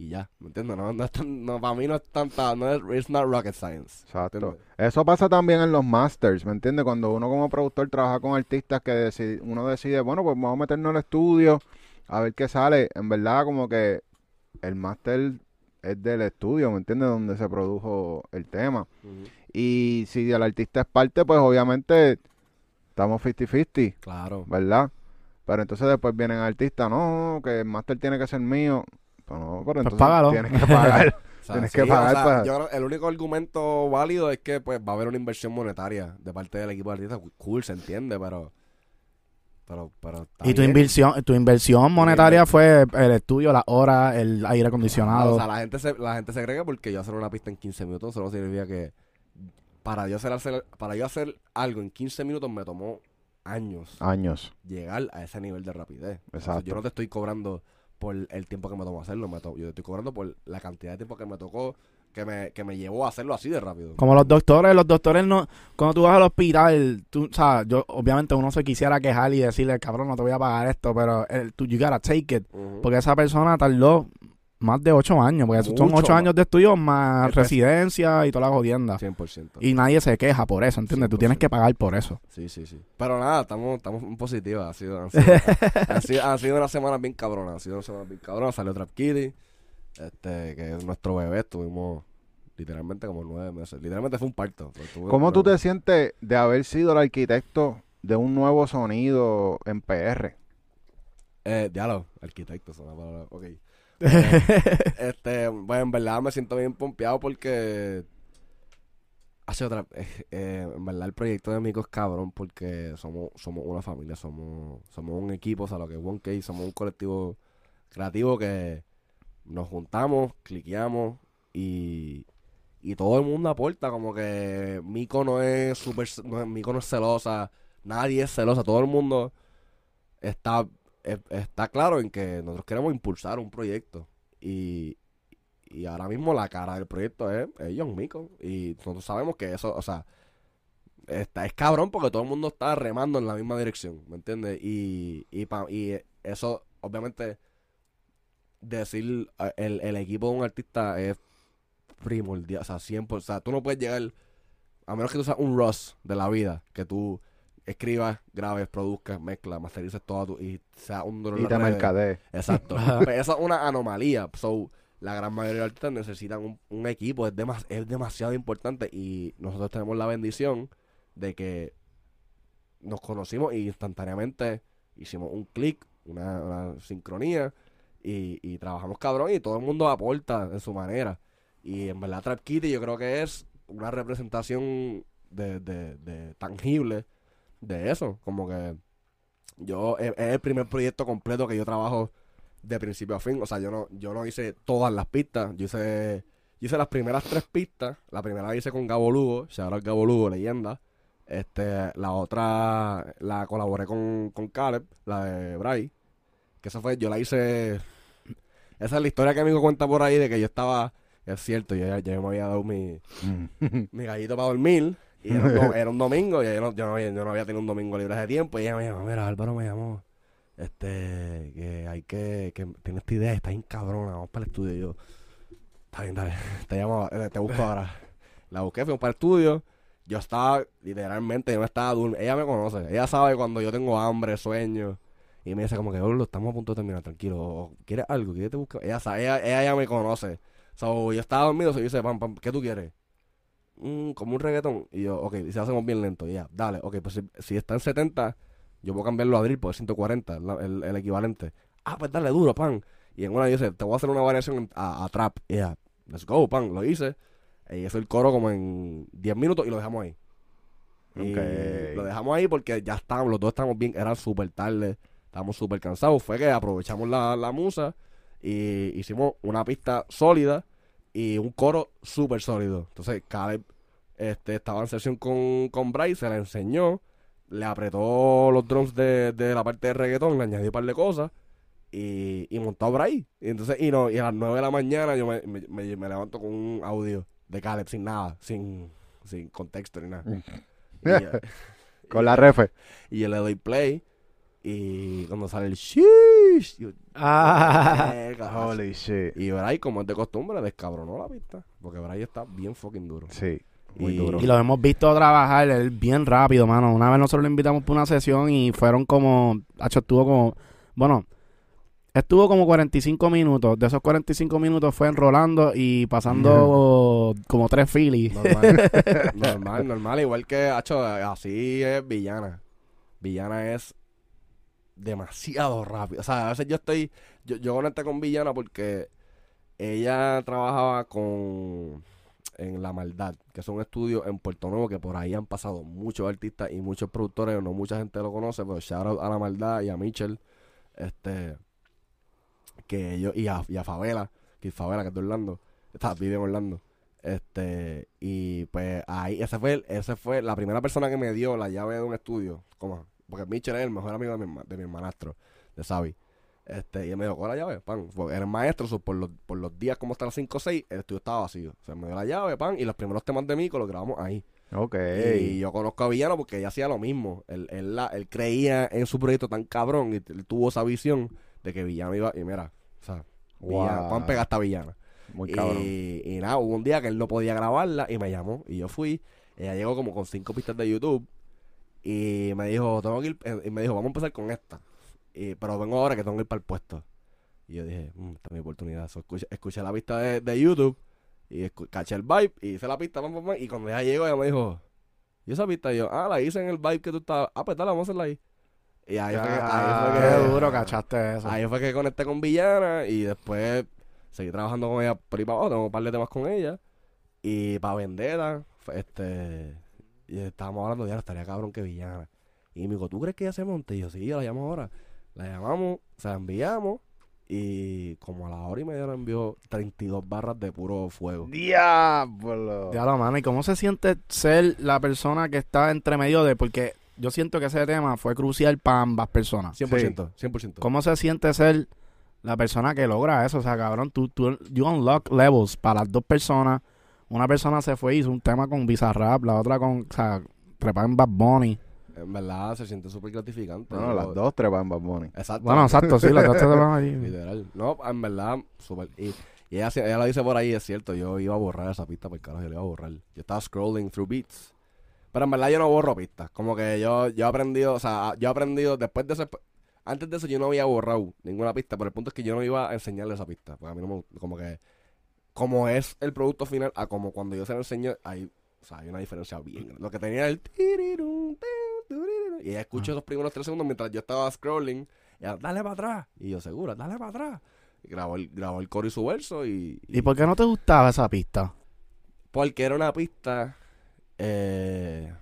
Y ya, ¿me entiendes? No, no es tan, no, para mí no es tanta, no es, it's not rocket science. Exacto. Eso pasa también en los masters, ¿me entiendes? Cuando uno como productor trabaja con artistas que decide- uno decide, bueno, pues vamos a meternos al estudio a ver qué sale. En verdad, como que el máster es del estudio, ¿me entiendes? Donde se produjo el tema. Y si el artista es parte, pues obviamente estamos 50-50, Claro. ¿verdad? Pero entonces después vienen artistas, no, que el máster tiene que ser mío. Pues no, pero entonces págalo. tienes que pagar. O sea, Tienes sí, que pagar o sea, para- yo creo- el único argumento válido es que pues va a haber una inversión monetaria de parte del equipo de artistas. Cool, se entiende, pero... Pero, pero Y tu bien. inversión, tu inversión monetaria fue el estudio, la hora, el aire acondicionado. o sea, la gente, se, la gente se cree que porque yo hacer una pista en 15 minutos solo significa que para yo hacer, hacer- para yo hacer algo en 15 minutos me tomó años Años. llegar a ese nivel de rapidez. O sea, Exacto. yo no te estoy cobrando por el tiempo que me tomó hacerlo, me to- yo te estoy cobrando por la cantidad de tiempo que me tocó, que me, que me llevó a hacerlo así de rápido. Como los doctores, los doctores no, cuando tú vas al hospital, tú, o sea, yo, obviamente uno se quisiera quejar y decirle, cabrón, no te voy a pagar esto, pero el, tú, you gotta take it. Porque esa persona tardó más de ocho años, porque son ocho más. años de estudio más pres- residencia y toda la jodienda. 100%. Y nadie se queja por eso, ¿entiendes? Tú tienes 100%. que pagar por eso. Sí, sí, sí. Pero nada, estamos, estamos en positiva. Ha sido, han, sido, han sido, una semana bien cabrona. Ha sido una semana bien cabrona. Salió Trap Kitty, este, que es nuestro bebé. Estuvimos literalmente como nueve meses. Literalmente fue un parto. ¿Cómo tú te sientes de haber sido el arquitecto de un nuevo sonido en PR? Eh, diálogo, arquitecto, es una palabra. Ok. Eh, este, bueno, en verdad me siento bien pompeado porque. Hace otra. eh, eh, en verdad, el proyecto de Mico es cabrón porque somos, somos una familia, somos, somos un equipo, o sea, lo que es One K, somos un colectivo creativo que nos juntamos, cliqueamos y, y todo el mundo aporta. Como que Mico no es super. No, Mico no es celosa, nadie es celosa, todo el mundo está es- está claro en que nosotros queremos impulsar un proyecto y, y ahora mismo la cara del proyecto es, es John Mico y nosotros sabemos que eso, o sea, está, es cabrón porque todo el mundo está remando en la misma dirección, ¿me entiendes? Y, y, eso, obviamente, decir el, el equipo de un artista es primordial, o sea, 100%, o sea, tú no puedes llegar, a menos que tú seas un Ross de la vida, que tú escribas, grabes, produzcas, mezclas, masterices todo tu, y sea un en Y te redes. mercadee. Exacto. Pues eso es una anomalía. So, la gran mayoría de artistas necesitan un, un equipo. Es, demas- es demasiado importante. Y nosotros tenemos la bendición de que nos conocimos y instantáneamente hicimos un clic, una, una sincronía. Y, y trabajamos cabrón. Y todo el mundo aporta en su manera. Y en verdad, Trap Kitty yo creo que es una representación de, de, de tangible de eso. Como que yo es, es el primer proyecto completo que yo trabajo de principio a fin. O sea, yo no, yo no hice todas las pistas. Yo hice, yo hice las primeras tres pistas. La primera la hice con Gabo Lugo, out Gabo Lugo, leyenda. Este, la otra la colaboré con, con Caleb, la de Bray. Que esa fue, yo la hice. Esa es la historia que amigo cuenta por ahí de que yo estaba. Es cierto, yo ya, ya me había dado mi, mi gallito para dormir. Y era un, do- era un domingo, y yo no, yo, no había, yo no había tenido un domingo libre de tiempo. Y ella me llamó, mira, Álvaro me llamó. Este, que hay que, que tiene esta idea, está bien cabrona, vamos para el estudio. Y yo, está bien, dale, te llamo, eh, te busco ahora. La busqué, fuimos para el estudio. Yo estaba, literalmente, yo me estaba durmiendo. Ella me conoce, ella sabe cuando yo tengo hambre, sueño. Y me dice como que, lo estamos a punto de terminar, tranquilo. ¿Quieres algo? ¿Quieres te buscar? Ella sabe, ella, ella ya me conoce. So, yo estaba dormido, se dice, pam, pam, ¿qué tú quieres? "Mm, como un reggaetón. Y yo, ok, y si hacemos bien lento, y ya, dale, ok, pues si, si está en 70, yo puedo cambiarlo a drill, porque es 140, la- el, el equivalente. Ah, pues dale duro, pan. Y en una dice, te voy a hacer una variación a, a trap. Y ya, let's go, pan, lo hice. Y hice el coro como en 10 minutos y lo dejamos ahí. Y lo dejamos ahí porque ya estábamos, los dos estábamos bien, era súper tarde, estábamos súper cansados. Fue que aprovechamos la, la musa y hicimos una pista sólida y un coro súper sólido. Entonces, Caleb este, estaba en sesión con, con Bryce, se la enseñó, le apretó los drums de, de la parte de reggaetón, le añadió un par de cosas y, y montó a Bryce. Y entonces, y no, y a las 9 de la mañana yo me, me, me- me levanto con un audio de Caleb sin nada, sin, sin contexto ni nada. Y, Con la refe. y yo le doy play y cuando sale el shish, yo, Ah, "Verga, Holy shit. y Bray, como es de costumbre, descabronó la pista. Porque Bray está bien fucking duro. Sí, muy Y- duro. y lo hemos visto trabajar él bien rápido, mano. Una vez nosotros lo invitamos para una sesión y fueron como, hacho, estuvo como, bueno, estuvo como 45 minutos. De esos 45 minutos fue enrolando y pasando como tres filis. Normal, normal, normal. Igual que, hacho, así es Villana. Villana es demasiado rápido. O sea, a veces yo estoy, yo, yo conecté con Villana porque ella trabajaba con en La Maldad, que es un estudio en Puerto Nuevo que por ahí han pasado muchos artistas y muchos productores, no mucha gente lo conoce, pero shout out a La Maldad y a Mitchell, este, que ellos, y a, y a Favela, que Favela, que es de Orlando, está, vive en Orlando. Este, y pues ahí, ese fue, ese fue la primera persona que me dio la llave de un estudio, como, porque Mitchell es el mejor amigo de mi, herma- de mi hermanastro, de Xavi. Este, y él me dijo, ¿cuál la llave? Pan. Porque era el maestro, so, por, los, por los días como hasta las 5 o 6, el estudio estaba vacío. O sea, me dio la llave, pan, y los primeros temas de Mico los grabamos ahí. Ok. Y yo conozco a Villano porque ella hacía lo mismo. Él, él, la- él creía en su proyecto tan cabrón y él tuvo esa visión de que Villano iba, y mira, o sea, Villano. Juan pega esta Villana. Muy y, cabrón. y nada, hubo un día que él no podía grabarla y me llamó. Y yo fui. Ella llegó como con cinco pistas de YouTube. Y me dijo, tengo que ir. eh, Y me dijo, vamos a empezar con esta. Y, pero vengo ahora que tengo que ir para el puesto. Y yo dije, "Mm, esta es mi oportunidad. So, escuché, escuché la pista de, de YouTube. Y caché el vibe. Y hice la pista. pam, pam, pam, y cuando ella llegó, ella me dijo, ¿y esa pista? Y yo, ah, la hice en el vibe que tú estabas. Ah, pues dale, vamos a hacerla ahí. Y ahí fue que. Ahí fue Qué que duro cachaste eso. Ahí fue que conecté con Villana y después seguí trabajando con ella por ahí para abajo, tengo un par de temas con ella. Y para Vendetta, este, y estábamos hablando de, "Ya, estaría cabrón que Villana. Y me dijo, ¿tú crees que ella se monte? Y yo, sí, yo la llamo ahora. La llamamos, se la enviamos y como a la hora y media nos envió 32 barras de puro fuego. Diablo. Ya lo mano, ¿y cómo se siente ser la persona que está entre medio de? Porque yo siento que ese tema fue crucial para ambas personas. 100%, 100%. ¿Cómo se siente ser la persona que logra eso? O sea, cabrón, tú, tú you unlock levels para las dos personas. Una persona se fue y hizo un tema con Bizarrap, la otra con, o sea, trepar en Bad Bunny. En verdad se siente súper gratificante. No, Yo- las dos trepan Bad Bunny. Exacto. Bueno, exacto, sí, los dos trepan ahí. Literal. No, en verdad, súper. Y, y ella, ella lo dice por ahí, es cierto. Yo iba a borrar esa pista, por carajo, yo la iba a borrar. Yo estaba scrolling through beats. Pero en verdad yo no borro pistas. Como que yo, yo he aprendido, o sea, yo he aprendido después de ese. Antes de eso yo no había borrado ninguna pista, pero el punto es que yo no iba a enseñarle esa pista. Porque a mí no me. Como que. Como es el producto final, a como cuando yo se lo enseño, hay, o sea, hay una diferencia bien grande. Lo que tenía el. Y ella escuchó esos primeros tres segundos mientras yo estaba scrolling. Y ella, dale para atrás. Y yo, seguro, dale para atrás. Y grabó el, grabó el coro y su verso. Y, ¿Y por qué no te gustaba esa pista? Porque era una pista. Eh,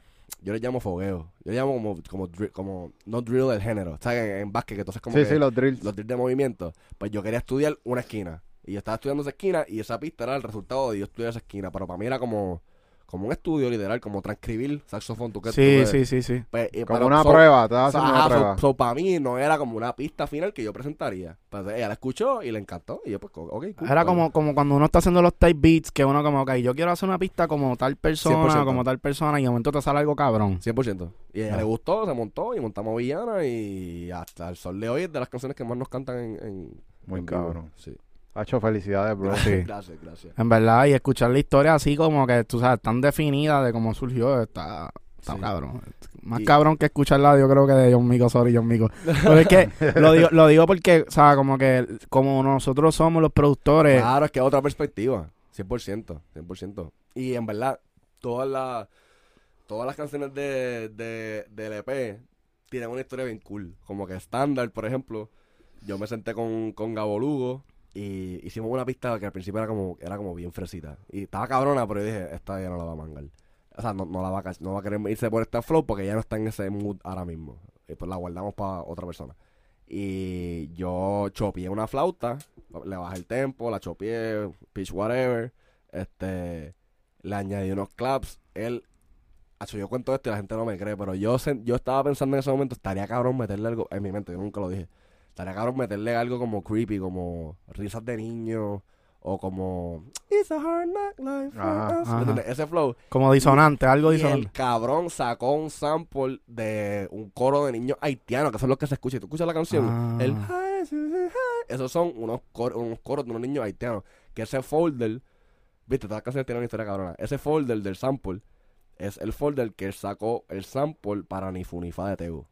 yo le llamo fogueo. Yo le llamo como, como, dri- como no drill del género. ¿Sabes? En, en básquet, que entonces como Sí, que sí, los drills. los drills de movimiento. Pues yo quería estudiar una esquina. Y yo estaba estudiando esa esquina y esa pista era el resultado de yo estudiar esa esquina. Pero para mí era como, como un estudio literal, como transcribir saxofón. ¿Tú qué- tú Sí, sí, sí, sí. pues, y Como para- una so- prueba, so, haciendo una ajá, so- prueba. so para mí no era como una pista final que yo presentaría. Pues ella la escuchó y le encantó. Y yo, pues, ok, cool, Era como, como cuando uno está haciendo los type beats, que uno como, ok, yo quiero hacer una pista como tal persona, 100%. como tal persona, y de momento te sale algo cabrón. 100%. Y ella Ah. le gustó, se montó y montamos Villana y hasta el sol de hoy es de las canciones que más nos cantan en... en Muy en vivo. cabrón. Sí. Hacho, felicidades, bro. Sí. Gracias, gracias. En verdad, y escuchar la historia así como que, tú sabes, tan definida de cómo surgió, está, está Sí. cabrón. Más Y- cabrón que escucharla, yo creo que de John Mico, sorry, John Mico. Pero es que lo digo, lo digo porque, o sea, como que como nosotros somos los productores, Claro, es que es otra perspectiva. 100%, 100%. Y en verdad, todas las todas las canciones de, de, del EP tienen una historia bien cool. Como que estándar, por ejemplo, yo me senté con, con Gabo Lugo y hicimos una pista que al principio era como, era como bien fresita. Y estaba cabrona, pero yo dije, esta ya no la va a mangar. O sea, no, no la va a, no va a querer irse por este flow porque ya no está en ese mood ahora mismo. Y pues la guardamos para otra persona. Y yo chopié una flauta, le bajé el tempo, la chopié, pitch whatever. Este, le añadí unos claps. Él, yo cuento esto y la gente no me cree, pero yo, yo estaba pensando en ese momento, estaría cabrón meterle algo, en mi mente, yo nunca lo dije, estaría cabrón meterle algo como creepy, como risas de niño, o como It's a hard knock life for Ajá, us", ¿me ajá. entiendes? Ese flow. como disonante, algo Y el disonante. cabrón sacó un sample de un coro de niños haitianos, que son los que se escuchan. ¿Tú escuchas la canción? Ah. El Esos son unos, cor- unos coros de unos niños haitianos. Que ese folder, viste, todas las canciones tienen una historia cabrona. Ese folder del sample es el folder que él sacó el sample para Nifunifa de Tego.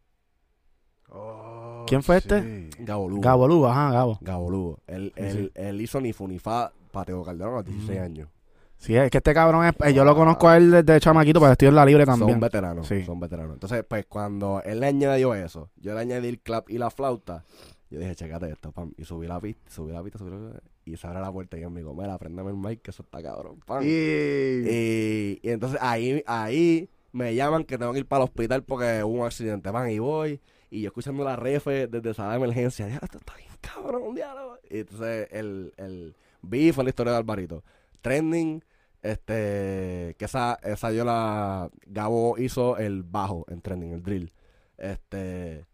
Oh, ¿Quién fue este? sí. Gabo Lugo. Gabo Lugo, ajá, Gabo. Gabo Lugo. Él, Sí, él, él hizo Nifunifa para Tego Calderón a los 16 Mm. años. Sí, es que este cabrón es, eh, yo lo conozco a él desde chamaquito, pero estoy en la libre Son también. veteranos, Sí. son veteranos. Entonces, pues cuando él le añadió eso, yo le añadí el clap y la flauta, yo dije, checate esto, pam, y subí la pista, subí la pista, subí la pista, y se abre la puerta y yo me digo, mira, préndame el mic, que eso está cabrón, pam. Y, Y... y entonces ahí, ahí me llaman que tengo que ir para el hospital porque hubo un accidente, van y voy, y yo escuchando la refe desde sala de emergencia, ya, esto está bien cabrón, un diálogo. Y entonces el, el beef fue la historia de Alvarito. Trending, este, que esa, esa yo la, Gabo hizo el bajo en Trending, el drill. Este,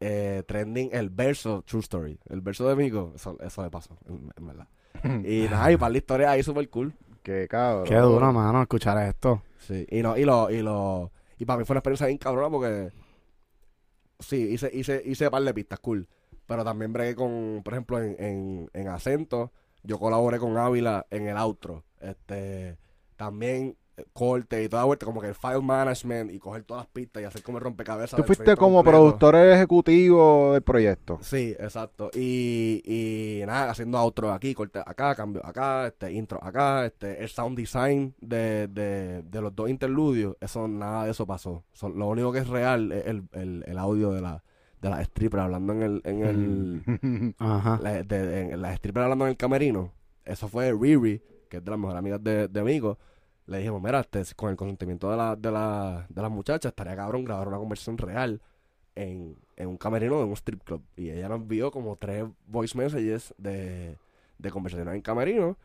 eh, Trending, el verso, True Story, el verso de Mico, eso, eso le pasó, en, en verdad. Y nada, y para la historia ahí súper cool. Qué cabrón. Qué duro, mano, escuchar esto. Sí, y no, y lo, y lo, y para mí fue una experiencia bien cabrona porque sí, hice, hice, hice un par de pistas cool. Pero también bregué con, por ejemplo, en, en, en acento, yo colaboré con Ávila en el outro. Este, también corte y toda vuelta, como que el file management y coger todas las pistas y hacer como el rompecabezas. Tú fuiste proyecto como completo. productor ejecutivo del proyecto. Sí, exacto. Y, y nada, haciendo outro aquí, corte acá, cambio acá, este intro acá, este el sound design de, de, de los dos interludios, eso nada de eso pasó. Son- lo único que es real es el, el, el audio de la de la stripper hablando en el en el Ajá. la, de, en- la stripper hablando en el camerino. Eso fue Riri, que es de las mejores amigas de, de Mico. Le dijimos, mira, este, con el consentimiento de, la, de, la, de las muchachas, estaría cabrón grabar una conversación real en, en un camerino de un strip club. Y ella nos envió como tres voice messages de, de conversaciones en camerino.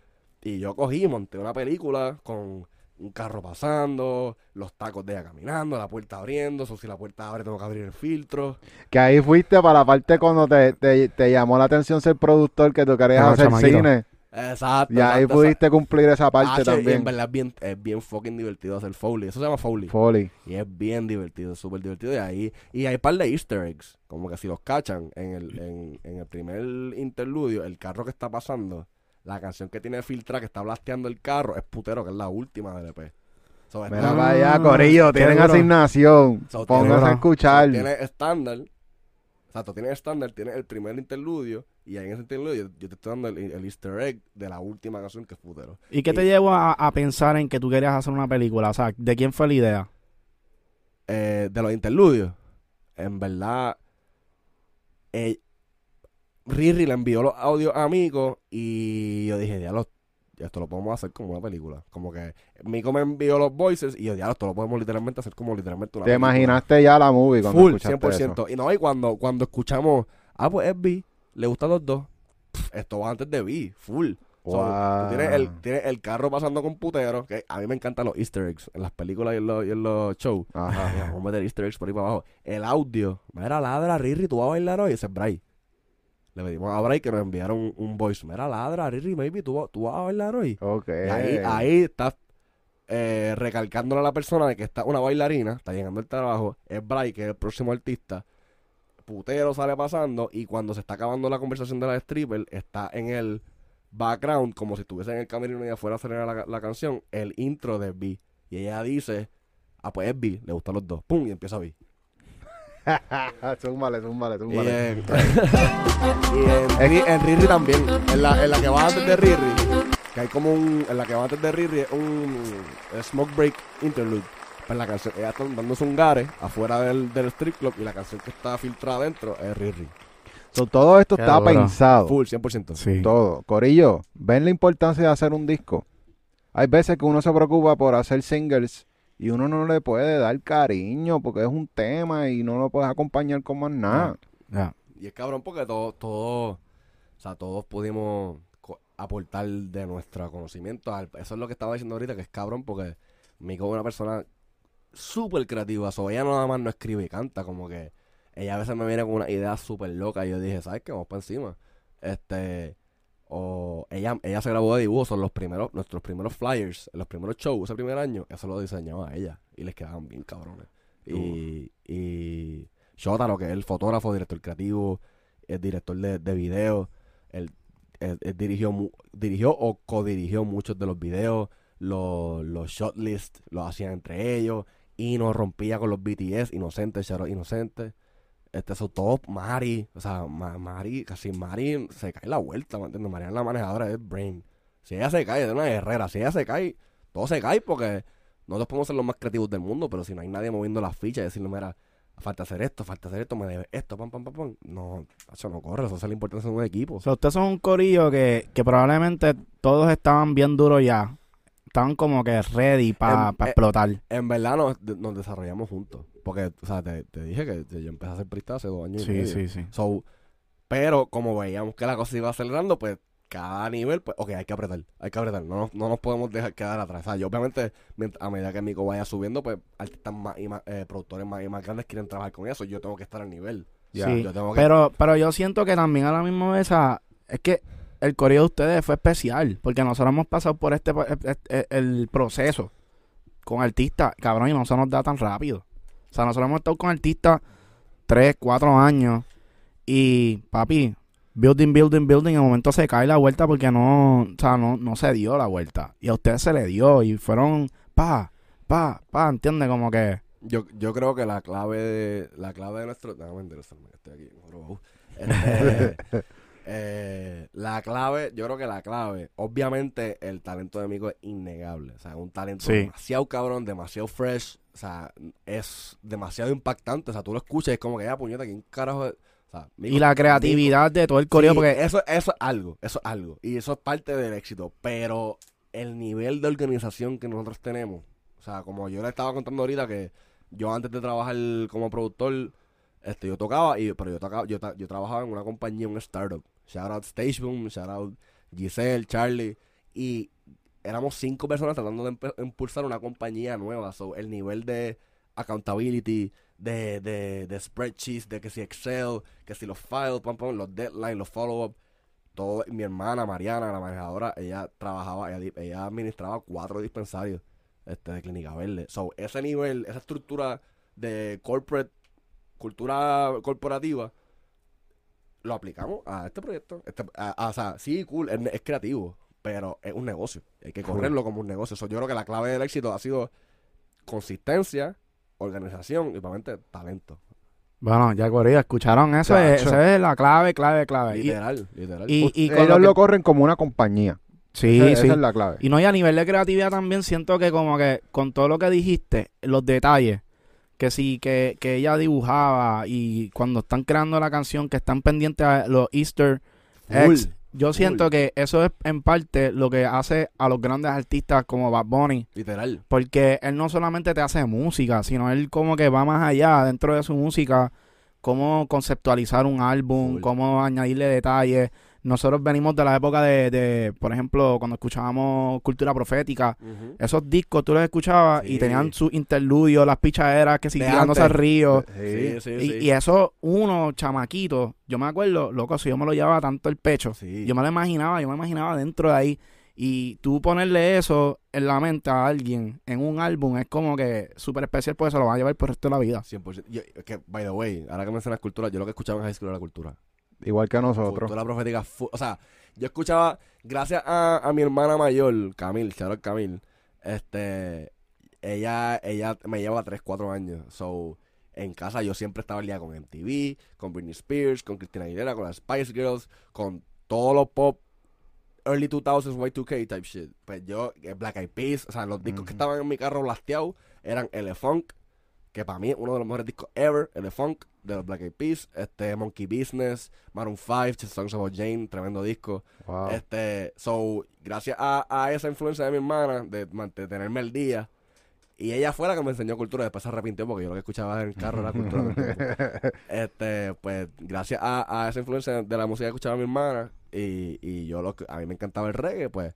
Y yo cogí y monté una película con un carro pasando, los tacos de ella caminando, la puerta abriendo. So, si la puerta abre, tengo que abrir el filtro. que ahí fuiste para la parte cuando te, te, te llamó la atención ser productor, que tú querías hacer chamaquito. cine. Exacto. Y ahí exacto, pudiste cumplir esa parte. Ah, y también. en verdad es bien, es bien fucking divertido hacer Foley. Eso se llama Foley. Foley. Y es bien divertido, súper divertido. Y ahí, y hay un par de easter eggs. Como que si los cachan en el, en, en el primer interludio, el carro que está pasando, la canción que tiene filtra que está blasteando el carro, es putero, que es la última del EP. So, Mira para allá, Corillo, tienen asignación. So, Pónganse a escuchar. tiene estándar. Exacto, tiene estándar, tiene el primer interludio. Y ahí en ese interludio yo te estoy dando el, el easter egg de la última canción que es putero. ¿Y qué te llevó a, a pensar en que tú querías hacer una película? O sea, ¿de quién fue la idea? eh, de los interludios, en verdad, eh, Riri le envió los audios a Mico y yo dije, diablo, esto lo podemos hacer como una película. Como que Mico me envió los voices y yo, diablo, esto lo podemos literalmente hacer como literalmente una Te película. imaginaste ya la movie cuando Full, escuchaste 100%. eso. Y no, y cuando, cuando escuchamos, ah, pues es B, le gustan los dos. Pff, esto va antes de B, full. So, Wow. tú tienes, el, tienes el carro pasando con putero, que a mí me encantan los easter eggs en las películas y en los, y en los shows. Ajá. Vamos a meter easter eggs por ahí para abajo. El audio. Mira, ladra, Riri, tú vas a bailar hoy. Ese es Bray. Le pedimos a Bray que nos enviaron un, un voice. Mira, ladra, Riri, maybe, tú, vas- tú vas a bailar hoy. Ok. Y ahí, ahí estás eh, recalcándole a la persona de que está una bailarina, está llegando el trabajo, es Bray, que es el próximo artista. Putero sale pasando y cuando se está acabando la conversación de la stripper, está en el background, como si estuviese en el camerino y afuera saliera la, la canción, el intro de B. Y ella dice, ah, pues es B, le gustan los dos. Pum, y empieza B. Zúmbale, zúmbale, Y, zúmbale. en, y en, Ri- en Riri también. En la, en la que va antes de Riri, que hay como un. En la que va antes de Riri es un eh, Smoke Break Interlude. Pues la canción, ella está dándose un gare afuera del, del strip club y la canción que está filtrada adentro es Riri. So, todo esto Qué está duro. pensado. Full, 100%. Sí. Todo. Corillo, ven la importancia de hacer un disco. Hay veces que uno se preocupa por hacer singles y uno no le puede dar cariño porque es un tema y no lo puedes acompañar con más nada. Y es cabrón porque todos, todos, o sea, todos pudimos co- aportar de nuestro conocimiento. al- Eso es lo que estaba diciendo ahorita, que es cabrón porque Mico es una persona súper creativa. So, ella nada más no escribe y canta, como que ella a veces me viene con una idea súper loca y yo dije, ¿sabes qué? Vamos para encima. Este, o ella, ella se grabó de dibujo, son los primeros, nuestros primeros flyers, los primeros shows ese primer año, eso lo diseñaba ella y les quedaban bien cabrones. Y, y Shotaro, que es el fotógrafo, director creativo, el director de, de video, él, él- él dirigió, mu- dirigió o codirigió muchos de los videos, los, los shot list los hacían entre ellos, y nos rompía con los BTS, inocentes, Shadow inocentes. Este, son todos Mari, o sea, Ma- Mari, casi Mari se cae la vuelta, ¿me entiendes? María es la manejadora es Brain. Si ella se cae, es una guerrera. Si ella se cae, todo se cae porque nosotros podemos ser los más creativos del mundo, pero si no hay nadie moviendo las fichas y decirle, mira, falta hacer esto, falta hacer esto, me debe esto, pam, pam, pam, pam. No, eso no corre, eso es la importancia de un equipo. O sea, ustedes son un corillo que, que probablemente todos estaban bien duros ya. Estaban como que ready para Em, eh, explotar. En verdad nos, nos desarrollamos juntos. Porque, o sea, te, te dije que yo empecé a hacer prista hace dos años y Sí, medio. sí, sí. So, pero como veíamos que la cosa iba acelerando, pues cada nivel, pues, ok, hay que apretar, hay que apretar, no nos, no nos podemos dejar quedar atrás. O sea, yo obviamente, a medida que Mico vaya subiendo, pues artistas más y más, eh, productores más y más grandes quieren trabajar con eso, yo tengo que estar al nivel. Ya. Sí, Yo tengo que... Pero, pero yo siento que también a la misma vez es que el coreo de ustedes fue especial. Porque nosotros hemos pasado por este, pa- e- e- el proceso con artistas, cabrón, y no se nos da tan rápido. O sea, nosotros hemos estado con artistas tres, cuatro años. Y, papi, building, building, building, en el momento se cae la vuelta porque no, o sea, no, no se dio la vuelta. Y a ustedes se le dio. Y fueron, pa, pa, pa, ¿entiendes? Como que. Yo, yo creo que la clave de, la clave de nuestro... Que estoy aquí. Este, eh, la clave, yo creo que la clave, obviamente el talento de Mico es innegable. O sea, un talento Sí. demasiado cabrón, demasiado fresh. O sea, es demasiado impactante. O sea, tú lo escuchas y es como que ya puñeta, ¿quién carajo es? O sea, Mico- Y la creatividad de todo el coreo, Sí, porque eso, eso es algo, eso es algo. Y eso es parte del éxito. Pero el nivel de organización que nosotros tenemos, o sea, como yo le estaba contando ahorita que yo antes de trabajar como productor, este, yo tocaba, y, pero yo tocaba, yo, yo trabajaba en una compañía, un startup. Shout out Stage Boom, shout out Giselle, Charlie. Y éramos cinco personas tratando de impulsar una compañía nueva. So, el nivel de accountability, de, de, de spreadsheets, de que si Excel, que si los files, pam, pam, los deadlines, los follow-up. todo, mi hermana Mariana, la manejadora, ella trabajaba, ella, ella administraba cuatro dispensarios este, de Clínica Verde. So, ese nivel, esa estructura de corporate, cultura corporativa, lo aplicamos a este proyecto. Este, a- a- o sea, sí, cool, es, es creativo, pero es un negocio. Hay que correrlo como un negocio. So, yo creo que la clave del éxito ha sido consistencia, organización y, obviamente, talento. Bueno, ya Corillo, escucharon eso. Chacho. eh, Esa es la clave, clave, clave. Y, Literal, literal. y, y con Ellos lo que- lo corren como una compañía. Sí, Esa- sí. Esa es la clave. Y no, y a nivel de creatividad también siento que como que con todo lo que dijiste, los detalles, que sí, que, que ella dibujaba y cuando están creando la canción, que están pendientes a los Easter Full. eggs, yo siento que eso es en parte lo que hace a los grandes artistas como Bad Bunny, Literal. porque él no solamente te hace música, sino él como que va más allá dentro de su música, cómo conceptualizar un álbum, cómo añadirle detalles. Nosotros venimos de la época de, de, por ejemplo, cuando escuchábamos cultura profética, esos discos tú los escuchabas Sí. y tenían su interludio, las pichaderas que si De tirándose antes. al río. Sí, sí, Y, sí. y eso, uno, chamaquito, yo me acuerdo, loco, si yo me lo llevaba tanto el pecho, Sí. yo me lo imaginaba, yo me imaginaba dentro de ahí. Y tú ponerle eso en la mente a alguien en un álbum es como que súper especial, pues se lo va a llevar por el resto de la vida. 100%. Yo- que, by the way, ahora que mencionas cultura, yo lo que escuchaba en High School era cultura. Igual que nosotros. Cultura profética. o sea, yo escuchaba, gracias a, a mi hermana mayor, Camil, Charlotte Camil, este, ella, ella me lleva 3, 4 años. So, en casa yo siempre estaba al día con MTV, con Britney Spears, con Christina Aguilera, con las Spice Girls, con todos los pop early 2000s, Y2K type shit. Pues yo, eh, Black Eyed Peas, o sea, los discos que estaban en mi carro blasteados eran Elefunk, que para mí es uno de los mejores discos ever, Elefunk, de los Black Eyed Peas, este, Monkey Business, Maroon 5, Songs About Jane, tremendo disco. Wow. Este, so, gracias a, a esa influencia de mi hermana, de mantenerme al día, y ella fue la que me enseñó cultura, después se arrepintió porque yo lo que escuchaba en el carro era cultura. este, pues, gracias a, a esa influencia de la música que escuchaba mi hermana, y, y yo lo que, a mí me encantaba el reggae, pues,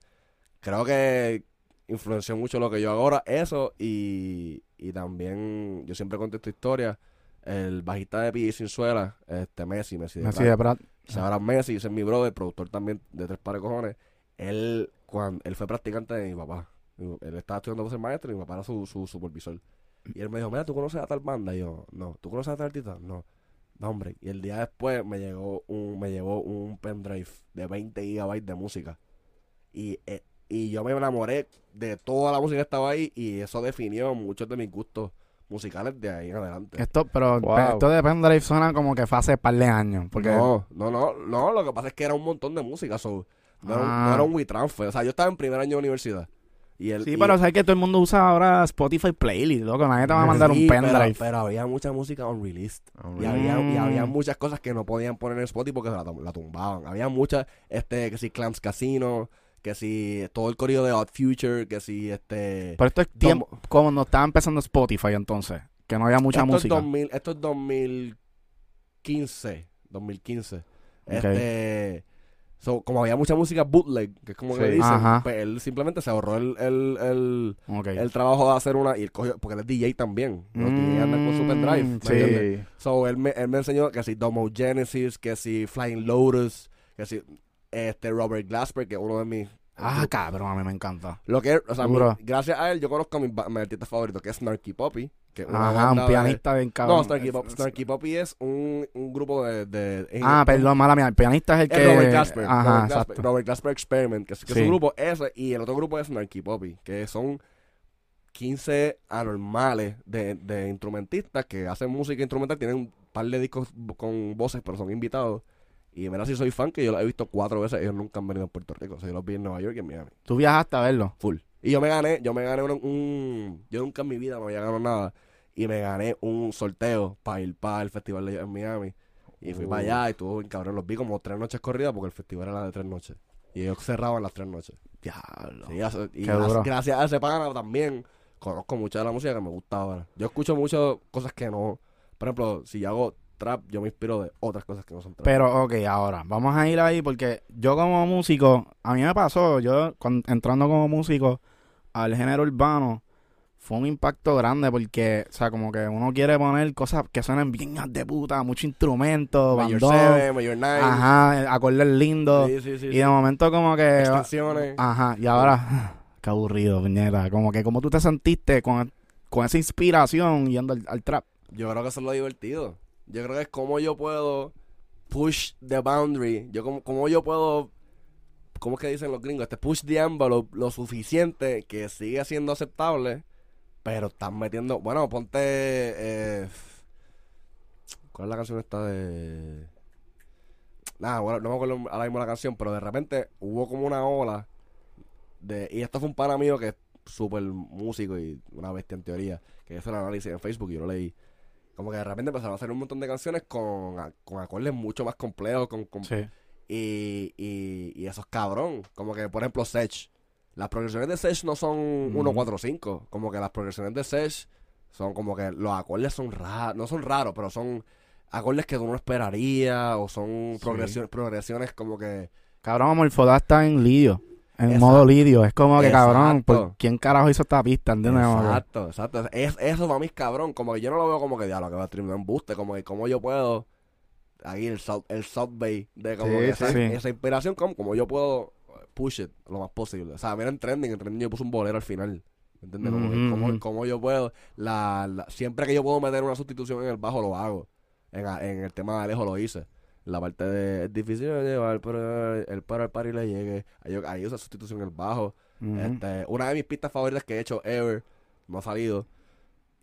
creo que influenció mucho lo que yo hago ahora, eso, y, y también, yo siempre cuento esta historia, el bajista de P. Sinzuela, este, Messi, Messi de Así Pratt. de Brad. Ahora Messi, ese es mi brother, productor también de Tres Pares de Cojones. Él, cuando, él fue practicante de mi papá. Él estaba estudiando para ser maestro y mi papá era su, su supervisor. Y él me dijo, mira, ¿tú conoces a tal banda? Y yo, no. ¿Tú conoces a tal artista? No. No, hombre. Y el día después me llegó un, me llevó un pendrive de 20 gigabytes de música. Y, eh, y yo me enamoré de toda la música que estaba ahí y eso definió muchos de mis gustos musicales de ahí en adelante. Esto, pero Wow. pe- esto de Pendrive suena como que fue hace par de años. Porque No, no, no, no, lo que pasa es que era un montón de música, so, no, era un, Ah. no era un WeTransfer, o sea, yo estaba en primer año de universidad. Y el, Sí, y- pero sabes que todo el mundo usa ahora Spotify Playlist, loco. Nadie te va a mandar Sí, un pendrive. Pero, había mucha música unreleased. Y había, y había Mm. muchas cosas que no podían poner en Spotify porque la, la tumbaban. Había muchas, este, que si Clams Casino, que si todo el corrido de Odd Future, que si este... Pero esto es tiempo, como no estaba empezando Spotify entonces, que no había mucha esto música. Es 2000, esto es 2015. 2015. Ok. Este. so, como había mucha música bootleg, que es como que Sí. dicen, Ajá. pues él simplemente se ahorró el, el, el, el trabajo de hacer una. Y él cogió, porque él es DJ también. Los DJ andan con su pendrive. Mm, ¿me sí. So, él me, él me enseñó que si Domo Genesis, que si Flying Lotus, que si este Robert Glasper, que es uno de mis. Ah, cabrón, a mí me encanta. Lo que, o sea, mi- gracias a él yo conozco a mi, artista favorito, que es Snarky Poppy. Que Ajá, un de- pianista bien cabrón. no, Snarky, Pop- Snarky Poppy es un, un grupo de... de- Ah, perdón, mala mía. El pianista es el que... Robert Glasper. Ajá, Robert, Glasper exacto. Robert Glasper Experiment, que es, un grupo ese, y el otro grupo es Snarky Poppy, que son 15 anormales de, de instrumentistas que hacen música instrumental, tienen un par de discos con voces, pero son invitados. Y mira si soy fan, que yo los he visto cuatro veces, ellos nunca han venido a Puerto Rico, o sea, yo los vi en Nueva York y en Miami. Tú viajaste a verlo. Full. Y yo me gané, yo me gané un, un- yo nunca en mi vida me había ganado nada. Y me gané un sorteo para ir para el festival de ellos en Miami. Y fui Uh. para allá y estuvo bien cabrón. Los vi como tres noches corridas porque el festival era de tres noches. Y ellos cerraban las tres noches. Diablo. Sí, y Qué duro. gracias a ese pana también conozco mucha de la música que me gusta ahora. Yo escucho muchas cosas que no. Por ejemplo, si yo hago trap, yo me inspiro de otras cosas que no son trap. Pero, ok, ahora, vamos a ir ahí porque yo como músico, a mí me pasó, yo cuando, entrando como músico al género urbano, fue un impacto grande porque, o sea, como que uno quiere poner cosas que suenen bien de puta, mucho instrumento, Mayor bandón, 7, Mayor 9. ajá, acordes lindos. Sí, sí, sí. y de momento como que... Extensiones. Ajá, y ahora, qué aburrido, puñeta. Como que como tú te sentiste con, con esa inspiración yendo al, al trap. Yo creo que eso es lo divertido. Yo creo que es como yo puedo push the boundary. Yo como, como yo puedo, ¿cómo es que dicen los gringos? Este push the envelope lo suficiente que sigue siendo aceptable, pero están metiendo, bueno, ponte, eh, ¿cuál es la canción esta de? Nada, bueno, no me acuerdo ahora mismo la canción, pero de repente hubo como una ola de, y esto fue un pana mío que es súper músico y una bestia en teoría, que hizo el análisis en Facebook y yo lo leí. Como que de repente empezaron a hacer un montón de canciones con, a- con acordes mucho más complejos, con, con- y, y, y eso es cabrón. Como que, por ejemplo, Sech. Las progresiones de Sech no son Ujú. 1, 4, 5. Como que las progresiones de Sech son como que los acordes son raros. No son raros, pero son acordes que tú no esperarías. O son Sí. progresiones, progresiones como que. Cabrón, Amorfoda está en lidio. En Exacto. modo lidio. Es como que, cabrón. ¿por quién carajo hizo esta pista? ¿Entiendes? Exacto, exacto. Es, eso para mí es cabrón. Como que yo no lo veo como que diablo que va a stream de embuste. Como que como yo puedo. Ahí el South, el South Bay. De como Sí, que esa, sí. esa inspiración, como, como yo puedo push it lo más posible. O sea, mira en trending. En trending yo puse un bolero al final. ¿Entiendes? Como, como, yo puedo. La, la- siempre que yo puedo meter una sustitución en el bajo, lo hago. En, en el tema de Alejo lo hice. La parte de es difícil de llevar, pero el para el par y le llegue. Ahí, ahí usa sustitución en el bajo. Este, una de mis pistas favoritas que he hecho ever no ha salido.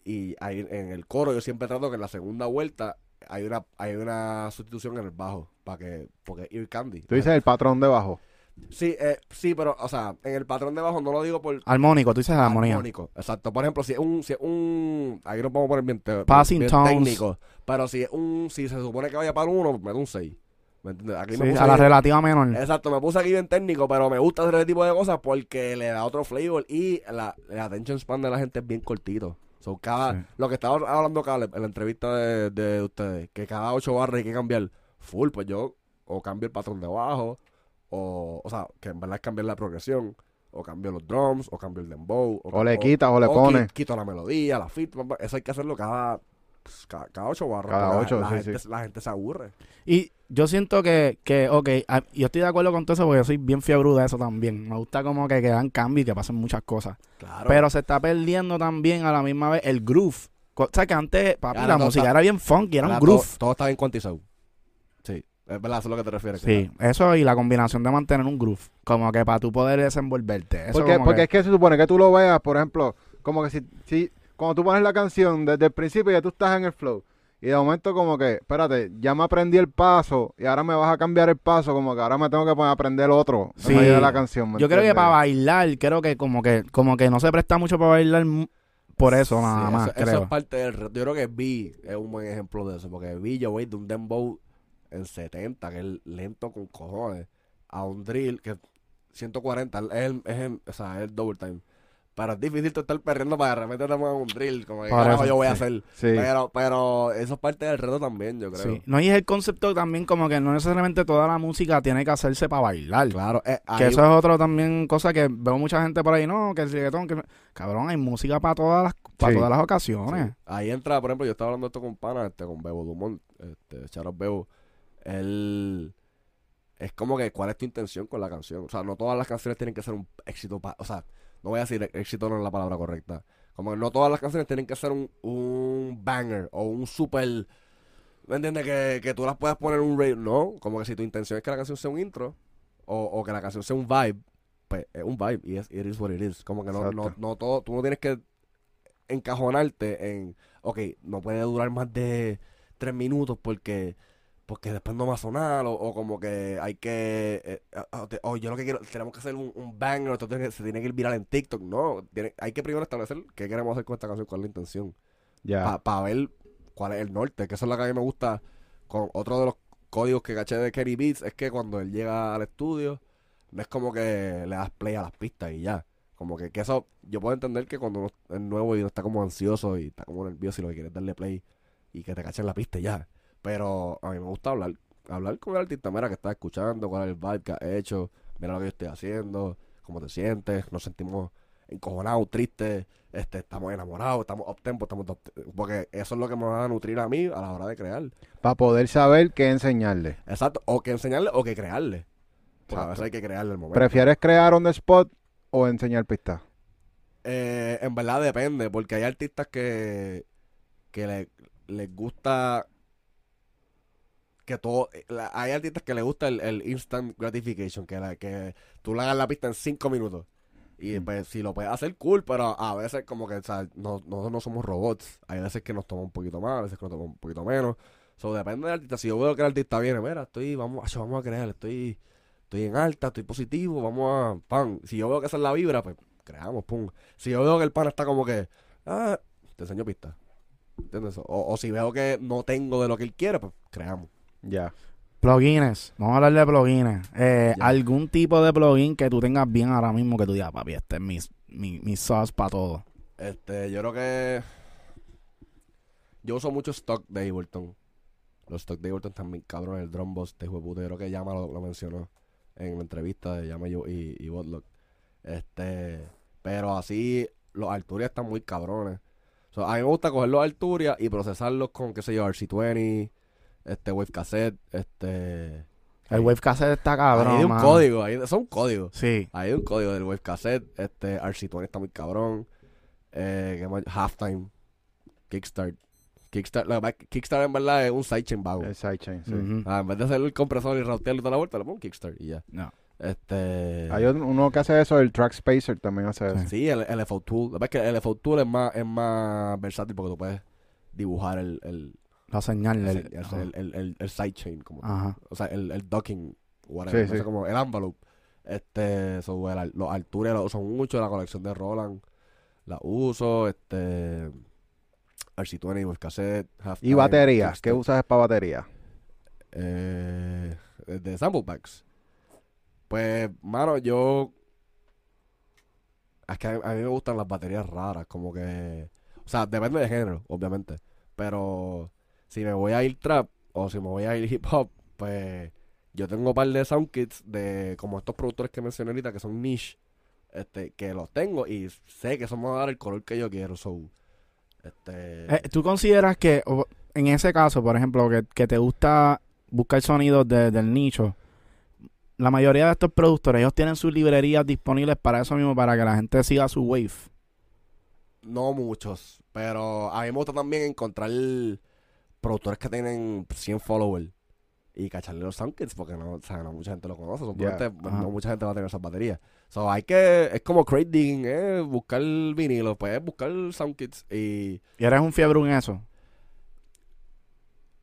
Y ahí en el coro yo siempre trato que en la segunda vuelta hay una hay una sustitución en el bajo para que porque Ear Candy. Tú dices el patrón de bajo. Sí, eh, sí, pero o sea, en el patrón de bajo no lo digo por Armónico, tú dices armonía. armónico. Exacto. Por ejemplo, si es un si es un ahí vamos a poner bien, te- Passing bien tones. técnico, pero si es un si se supone que vaya para el 1, me da un 6. ¿Me entiendes? Aquí Sí, me puse a la bien- relativa menor. Exacto, me puse aquí bien técnico, pero me gusta hacer ese tipo de cosas porque le da otro flavor y la, la attention span de la gente es bien cortito. So, cada, Sí. Lo que estaba hablando Caleb en la entrevista de, de ustedes, que cada ocho barras hay que cambiar full, pues yo o cambio el patrón de abajo, o, o sea, que en verdad es cambiar la progresión, o cambio los drums, o cambio el dembow, O le quitas o le pones. Quito la melodía, la fit, eso hay que hacerlo cada, pues, cada, cada ocho barras. Cada ocho, la, la sí, gente, sí. la gente se aburre. Y yo siento que, que ok, a- yo estoy de acuerdo con todo eso porque yo soy bien fiebre de eso también. Me gusta como que, que dan cambio y que pasen muchas cosas. Claro. Pero se está perdiendo también a la misma vez el groove. O sea, que antes, papi, la música está- era bien funky, era un groove. Todo, todo está bien cuantizado. Sí, es verdad, eso es lo que te refieres. Sí, eso y la combinación de mantener un groove. Como que para tú poder desenvolverte. Eso Porque, porque que- es que se supone que tú lo veas, por ejemplo, como que si, si cuando tú pones la canción desde el principio ya tú estás en el flow. Y de momento como que, espérate, ya me aprendí el paso y ahora me vas a cambiar el paso, como que ahora me tengo que poner a aprender otro Sí. en la canción. ¿me Yo creo que para bailar, creo que como que como que no se presta mucho para bailar por eso nada Sí, más, eso, eso creo. es parte del reto. Yo creo que B es un buen ejemplo de eso. Porque B yo voy de un dembow en 70, que es lento con cojones, a un drill que 140, es el, es el, o sea, es el double time. Pero es difícil tú estar perdiendo para de repente te pongan un drill, como que carajo eso, yo voy a hacer. Sí. Pero, pero eso es parte del reto también, yo creo. Sí. No, y es el concepto también como que no necesariamente toda la música tiene que hacerse para bailar. Claro, eh, Que eso es otra también cosa que veo mucha gente por ahí, no, que el reggaetón, que... Cabrón, hay música para todas las, para todas las ocasiones. Ahí entra, por ejemplo, yo estaba hablando esto con pana, este, con Bebo Dumont, este, Charles Bebo. Él es como que cuál es tu intención con la canción. O sea, no todas las canciones tienen que ser un éxito. pa- o sea, no voy a decir éxito no es la palabra correcta. Como que no todas las canciones tienen que ser un, un banger o un super. ¿Me entiendes? Que, que tú las puedas poner en un radio. No, como que si tu intención es que la canción sea un intro o, o que la canción sea un vibe, pues es un vibe y es it is what it is. Como que no, no, no todo, tú no tienes que encajonarte en, ok, no puede durar más de tres minutos porque porque después no va a sonar o, o como que hay que eh, o te- o yo lo que quiero tenemos que hacer un, un banger esto tiene que- se tiene que ir viral en TikTok no tiene- hay que primero establecer qué queremos hacer con esta canción cuál es la intención. Ya. para ver cuál es el norte que eso es lo que a mí me gusta con otro de los códigos que caché de Kenny Beats es que cuando él llega al estudio no es como que le das play a las pistas y ya. Como que, que eso yo puedo entender que cuando uno es nuevo y uno está como ansioso y está como nervioso y lo que quiere es darle play y que te cachen la pista y ya pero a mí me gusta hablar hablar con el artista mira que estás escuchando cuál es el vibe que has hecho mira lo que yo estoy haciendo cómo te sientes nos sentimos encojonados, tristes, este, estamos enamorados, estamos up tempo, estamos porque eso es lo que me va a nutrir a mí a la hora de crear. Para poder saber qué enseñarle. Exacto, o que enseñarle o que crearle. Porque a veces hay que crearle el momento. ¿Prefieres crear on the spot o enseñar pistas? Eh, en verdad depende, porque hay artistas que, que le- les gusta que todo, la- hay artistas que les gusta el, el instant gratification, que, la, que tú le hagas la pista en cinco minutos. Y Mm. pues si lo puedes hacer, cool, pero a veces como que, o sea, no, nosotros no somos robots. Hay veces que nos toma un poquito más, a veces que nos toma un poquito menos. So, depende del artista. Si yo veo que el artista viene, mira, estoy, vamos, acho, vamos a crear, estoy, estoy en alta, estoy positivo, vamos a, pan. Si yo veo que esa es la vibra, pues creamos, pum. Si yo veo que el pan está como que, ah, te enseño pista. ¿Entiendes? O, o si veo que no tengo de lo que él quiere, pues creamos. Ya. Plugins. Vamos a hablar de plugins. Eh. ¿Algún tipo de plugin que tú tengas bien ahora mismo que tú digas, papi, este es mi, mi, mi sauce para todo? Este, yo creo que yo uso mucho stock de Ableton. Los stock de Ableton también, cabrón, el drum boss de de puta. Yo creo que Yama lo, lo mencionó en la entrevista de Yama y, y, y Botlock. Este, pero así, los Arturia están muy cabrones. So, a mí me gusta coger los Arturia y procesarlos con, qué sé yo, RC20, este, Wave Cassette, este... El Wave Cassette está cabrón, hay un mano. código, ahí son códigos. Sí. Hay un código del web cassette, este, RC20 está muy cabrón. Eh. Halftime, Kickstart. Kickstart, es que Kickstart en verdad es un sidechain vago. El sidechain, sí. Ah, en vez de hacer el compresor y rautearlo toda la vuelta, le pongo un Kickstart y ya. No. Este. Hay un- uno que hace eso, el Track Spacer también hace eso. Sí, el, el FO Tool. Que pasa es que el FO Tool es más, es más versátil porque tú puedes dibujar el, el, La señal. el, el- el, ajá. el, el- sidechain. Como, Ajá. O sea, el, el docking, whatever. Sí, sí. cómo- el envelope. Este, so, el- los Arturia los uso mucho, la colección de Roland la uso, este, RC20 with cassette, ¿Y baterías? ¿Qué usas para batería? Eh, de sample packs. Pues, mano, yo. Es que a, a mí me gustan las baterías raras, como que. O sea, depende de género, obviamente. Pero si me voy a ir trap o si me voy a ir hip hop, pues yo tengo un par de sound kits de como estos productores que mencioné ahorita que son niche, este, que los tengo y sé que son me van a dar el color que yo quiero. So, este, Eh, ¿Tú consideras que o- en ese caso, por ejemplo, que, que te gusta buscar sonidos de- del nicho, la mayoría de estos productores, ellos tienen sus librerías disponibles para eso mismo, para que la gente siga su wave? No muchos, pero a mí me gusta también encontrar productores que tienen 100 followers y cacharle los soundkits porque no, o sea, no mucha gente lo conoce, simplemente Ajá. no mucha gente va a tener esas baterías. So, hay que, es como crate digging, eh, buscar vinilo, pues buscar soundkits y Y eres un fiebre en eso.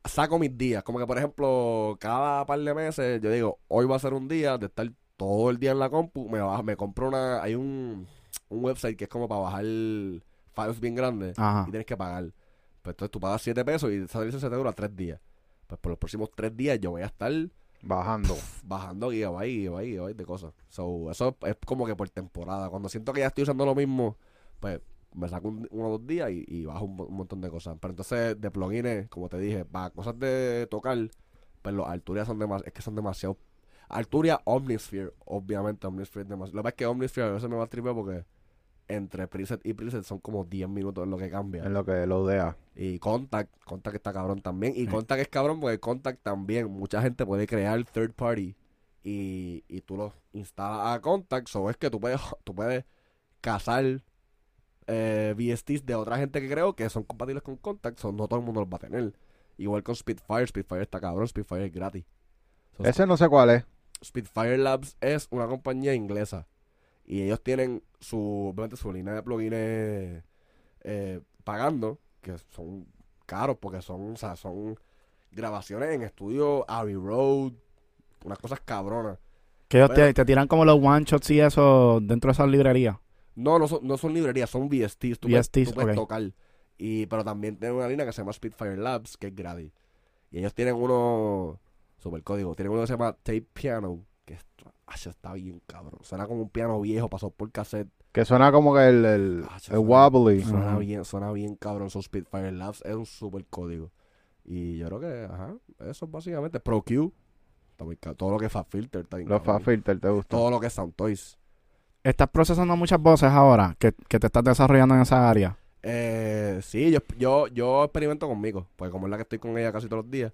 saco mis días. Como que, por ejemplo, cada par de meses yo digo, hoy va a ser un día de estar todo el día en la compu, me, bajo- me compro una, hay un, un website que es como para bajar files bien grandes Ajá. y tienes que pagar. Pues entonces tú pagas 7 pesos y esa licencia te dura 3 días. Pues por los próximos 3 días yo voy a estar Bajando. bajando gigabyte, gigabyte, gigabyte de cosas. So, eso es como que por temporada. Cuando siento que ya estoy usando lo mismo, pues me saco un- uno o dos días y, y bajo un, un montón de cosas. Pero entonces de plugins, como te dije, para cosas de tocar, pues los Arturia son demasiado, es que son demasiado... Arturia Omnisphere, obviamente Omnisphere es demasiado... Lo que pasa es que Omnisphere a veces me va a tripear porque entre preset y preset son como 10 minutos en lo que cambia. En lo que lo dea. Y Contact, Contact está cabrón también. Y Sí. Contact es cabrón porque Contact también, mucha gente puede crear third party y, y tú lo instalas a Contact. So es que tú puedes, tú puedes cazar eh, VSTs de otra gente que creo que son compatibles con Contact. So no todo el mundo los va a tener. Igual con Spitfire, Spitfire está cabrón, Spitfire es gratis. So, Ese no sé cuál es. Spitfire Labs es una compañía inglesa y ellos tienen su, su línea de plugins eh, pagando, que son caros porque son, o sea, son grabaciones en estudio Abbey Road, unas cosas cabronas. Que ellos te, te tiran como los one shots y eso dentro de esas librerías. No, no son, no son librerías, son VSTs, tú puedes, VSTs, tú puedes tocar. Y, pero también tienen una línea que se llama Spitfire Labs, que es gratis. Y ellos tienen uno, super código, tienen uno que se llama Tape Piano, que esto, ah, está bien cabrón. Suena como un piano viejo, pasó por cassette. Que suena como que el, el, Ah, el suena- wobbly. Suena bien, suena bien cabrón. Son Spitfire Labs es un super código. Y yo creo que, ajá, eso es básicamente. ProQ, está todo lo que es Fat Filter, está bien Los cabrón. Filter te gustan. Todo lo que es Sound Toys. ¿Estás procesando muchas voces ahora que, que te estás desarrollando en esa área? Eh, sí, yo, yo, yo experimento conmigo, pues como es la que estoy con ella casi todos los días,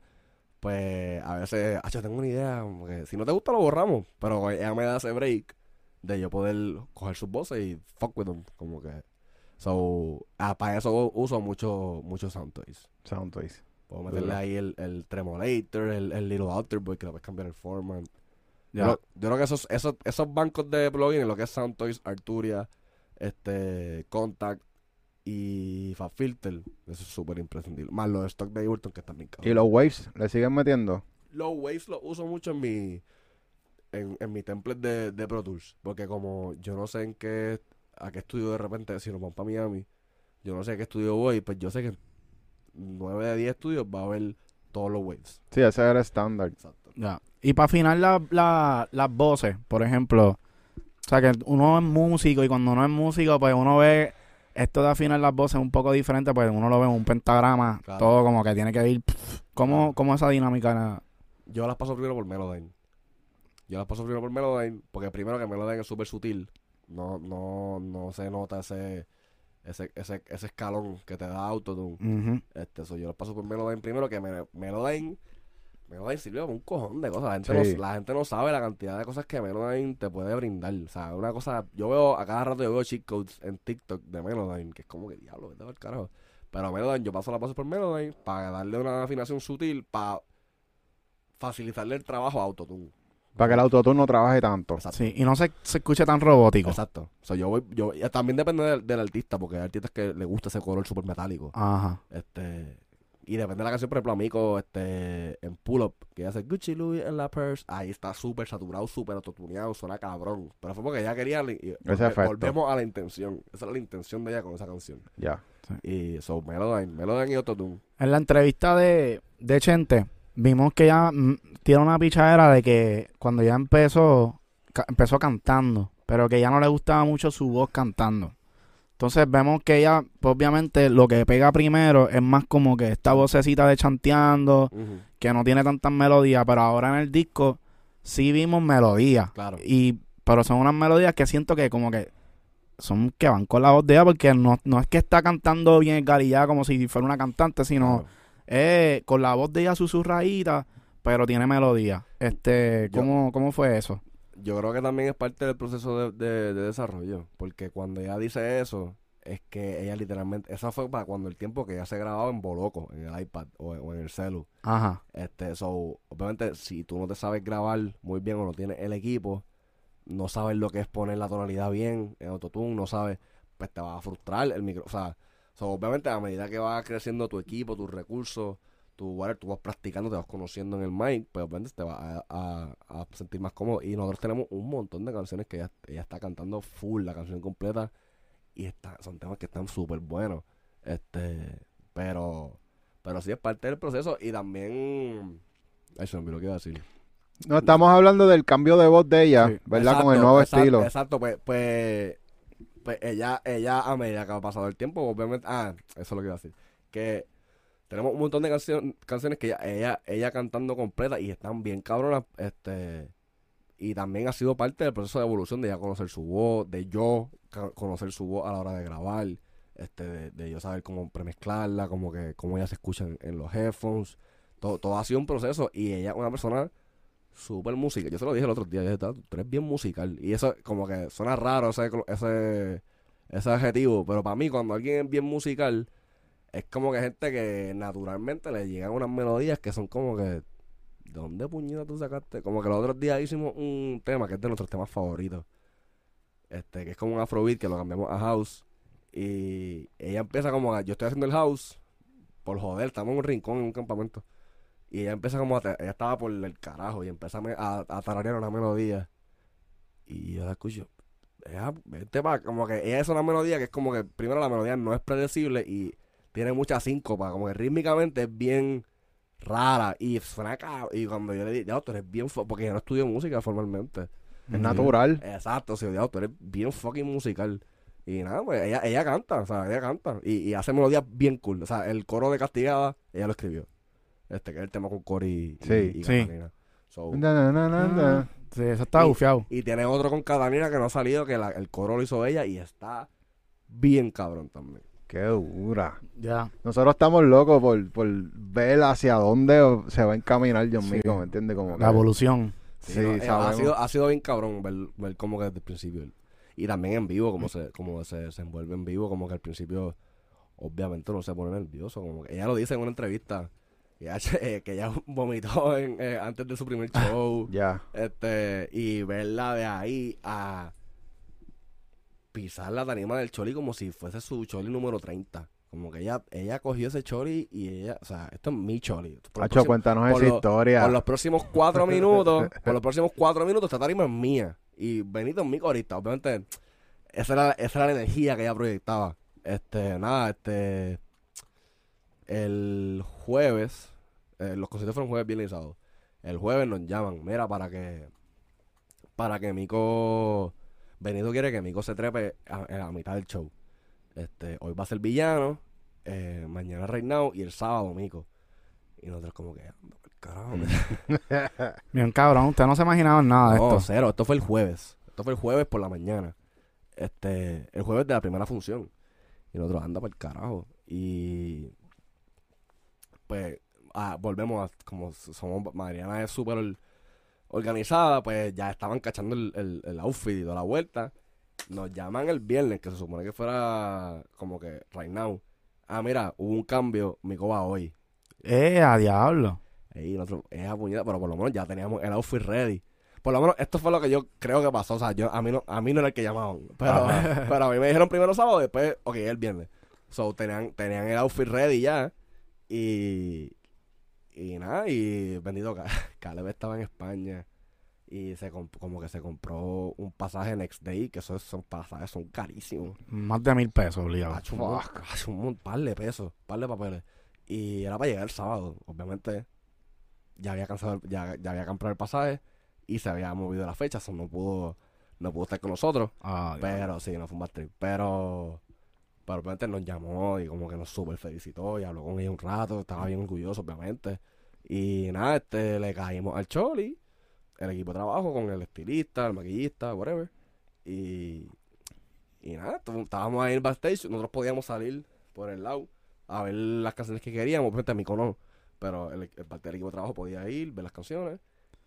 pues a veces, ah, yo tengo una idea, que si no te gusta lo borramos, pero ella me da ese break de yo poder coger sus voces y fuck with them, como que, so, ah, para eso uso mucho, mucho sound toys. Sound Toys. Puedo meterle ahí el, el tremolator, el, el little alter boy que le puedes cambiar el format. Yo, creo- yo creo que esos, esos, esos bancos de plugins, lo que es Soundtoys, Arturia, este, Contact y FabFilter, eso es súper imprescindible. Más los de stock de Ableton que están bien ¿Y los Waves le siguen metiendo? Los Waves los uso mucho en mi en, en mi template de, de Pro Tools. Porque como yo no sé en qué, a qué estudio de repente, si nos vamos para Miami, yo no sé a qué estudio voy, pues yo sé que en 9 de 10 estudios va a haber todos los Waves. Sí, ese era estándar. Exacto. Ya. Y para afinar la- la- las voces, por ejemplo, o sea que uno es músico y cuando uno es músico, pues uno ve esto de afinar las voces un poco diferente, pues uno lo ve en un pentagrama, Claro. todo como que tiene que ir. ¿Cómo, cómo esa dinámica? Yo las paso primero por Melodyne. Yo las paso primero por Melodyne, porque primero que Melodyne es súper sutil. No, no, no se nota ese, ese, ese, ese escalón que te da Autotune. Ujú. Este, so, yo las paso por Melodyne primero, que me, Melodyne, Melodyne sirve para un cojón de cosas. La gente, Sí. no, la gente no sabe la cantidad de cosas que Melodyne te puede brindar. O sea, una cosa, yo veo, a cada rato yo veo cheat codes en TikTok de Melodyne, que es como que diablo, vete al carajo. Pero Melodyne, yo paso la paso por Melodyne para darle una afinación sutil, para facilitarle el trabajo a Autotune. Para que el autotune no trabaje tanto. Exacto. Sí, y no se, se escuche tan robótico. Exacto. So, yo voy, yo, también depende del, del artista, porque hay artistas que le gusta ese color súper metálico. Ajá. Este, y depende de la canción, por ejemplo, Amico, este, en Pull Up, que hace Gucci Louis en la purse, ahí está súper saturado, súper autotuneado, suena cabrón. Pero fue porque ella quería, y volve- volvemos a la intención. Esa era la intención de ella con esa canción. Ya. Y so, Melodyne, Melodyne y Autotune. En la entrevista de, de Chente, vimos que ella mm, tiene una pichadera de que cuando ya empezó, ca- empezó cantando, pero que ya no le gustaba mucho su voz cantando. Entonces vemos que ella, pues, obviamente, lo que pega primero es más como que esta vocecita de chanteando, que no tiene tantas melodías, pero ahora en el disco sí vimos melodías. Claro. Y, pero son unas melodías que siento que como que son que van con la voz de ella, porque no, no es que está cantando bien garillada como si fuera una cantante, sino claro. eh, con la voz de ella susurradita, pero tiene melodía. Este, Yo- ¿cómo, ¿cómo fue eso? Yo creo que también es parte del proceso de, de- de desarrollo, porque cuando ella dice eso, es que ella literalmente, esa fue para cuando el tiempo que ella se grababa en Boloco, en el iPad o, o en el celu. Ajá. Este, so, obviamente, si tú no te sabes grabar muy bien o no tienes el equipo, no sabes lo que es poner la tonalidad bien en autotune, no sabes, pues te va a frustrar el micro. O sea, so, obviamente a medida que va creciendo tu equipo, tus recursos, tu whatever, tú vas practicando, te vas conociendo en el mic, pues obviamente te vas a, a- a sentir más cómodo. Y nosotros tenemos un montón de canciones que ella, ella está cantando full, la canción completa, y está, son temas que están súper buenos. Este, pero, pero sí es parte del proceso y también... Me olvidó lo que iba a decir. No, estamos hablando del cambio de voz de ella, Sí. ¿verdad? Exacto, Con el nuevo exacto, estilo. Exacto, pues, pues, pues ella, ella a medida que ha pasado el tiempo, obviamente, ah, eso es lo que iba a decir, que tenemos un montón de cancio- canciones que ella, ella, ella cantando completa y están bien cabronas, este, y también ha sido parte del proceso de evolución de ella conocer su voz, de yo conocer su voz a la hora de grabar, este, de, de yo saber cómo premezclarla, como que, cómo ella se escucha en, los headphones, todo, todo ha sido un proceso y ella una persona súper musical. Yo se lo dije el otro día, yo dije, tú eres bien musical. Y eso como que suena raro ese, ese, ese adjetivo, pero para mí cuando alguien es bien musical, es como que gente que naturalmente le llegan unas melodías que son como que, ¿de dónde puñeta tú sacaste? Como que los otros días hicimos un tema que es de nuestros temas favoritos. Este, que es como un afrobeat que lo cambiamos a house. Y ella empieza como, a- yo estoy haciendo el house por joder, estamos en un rincón, en un campamento. Y ella empieza como a, ella estaba por el carajo y empieza a, tararear una melodía. Y yo la escucho. Ella, vente pa', como que ella es una melodía que es como que primero la melodía no es predecible y tiene mucha síncopa, como que rítmicamente es bien rara y suena y cuando yo le dije, ya, tú eres bien fo-", porque yo no estudio música formalmente. Es natural. Exacto, sí, ya, tú eres bien fucking musical. Y nada, pues ella, ella canta, o sea, ella canta y, y hace melodías bien cool. O sea, el coro de Castigada, ella lo escribió. Este, que es el tema con Cory y, Sí. y Sí. So, Na, na, na, na, na. Sí, eso está Y- bufiado. Y tiene otro con Catalina que no ha salido, que la- el coro lo hizo ella y está bien cabrón también. Qué dura. Ya. Nosotros estamos locos por, por ver hacia dónde se va a encaminar John Sí. Mico, ¿me entiendes? Como que- La evolución. Sí, no, eh, ha, sabemos. sido, ha sido bien cabrón ver, ver como que desde el principio. Y también en vivo, como se, como se, se envuelve en vivo, como que al principio, obviamente no se pone nervioso. Como que ella lo dice en una entrevista. que ella, eh, que ella vomitó en, eh, antes de su primer show. Ya. este Y verla de ahí a pisar la tarima del Choli como si fuese su Choli número 30. Como que ella, ella cogió ese Choli y ella, o sea, esto es mi Choli. Hacho, cuéntanos esa historia. por los próximos cuatro minutos, por los próximos cuatro minutos, esta tarima es mía. Y Benito es mi corista. Obviamente, esa era, esa era la energía que ella proyectaba. Este, nada, este. El jueves, eh, los conciertos fueron jueves, viernes y sábado. El jueves nos llaman, mira, para que. Para que Mico. Benito quiere que Mico se trepe a, a la mitad del show. Este, hoy va a ser villano, eh, mañana Reinao y el sábado Mico. Y nosotros como que, carajo. Bien, cabrón. Ustedes no se imaginaban nada de No, esto. cero, esto fue el jueves. Esto fue el jueves por la mañana. Este, el jueves de la primera función. Y nosotros anda para el carajo. Y pues ah, volvemos a como somos Mariana es súper organizada, pues ya estaban cachando el, el, el outfit y toda la vuelta. Nos llaman el viernes, que se supone que fuera como que right now. Ah, mira, hubo un cambio, Mico va hoy. Eh, a diablo. Ey, nosotros, esa puñeta, pero por lo menos ya teníamos el outfit ready. Por lo menos esto fue lo que yo creo que pasó. O sea, yo, a, mí no, a mí no era el que llamaban. Pero, pero a mí me dijeron primero sábado, después, ok, el viernes. So, tenían, tenían el outfit ready ya. Y, y nada, y bendito, Ca- Caleb estaba en España. Y se comp- como que se compró un pasaje Next Day, que esos son pasajes, son carísimos. Más de mil pesos, obligado. Hacho, un, un mon- par de pesos, par de papeles. Y era para llegar el sábado. Obviamente, ya había cansado, ya, ya había comprado el pasaje y se había movido la fecha, eso no pudo, no pudo estar con nosotros. Ah. Pero sí, no fue un bad trip. Pero, pero obviamente nos llamó y como que nos súper felicitó y habló con ella un rato, estaba bien orgulloso, obviamente. Y nada, este, le caímos al Choli, el equipo de trabajo con el estilista, el maquillista, whatever. Y, y nada, estábamos ahí en el backstage, nosotros podíamos salir por el lado a ver las canciones que queríamos, obviamente mi no, pero el, el parte del equipo de trabajo podía ir, ver las canciones.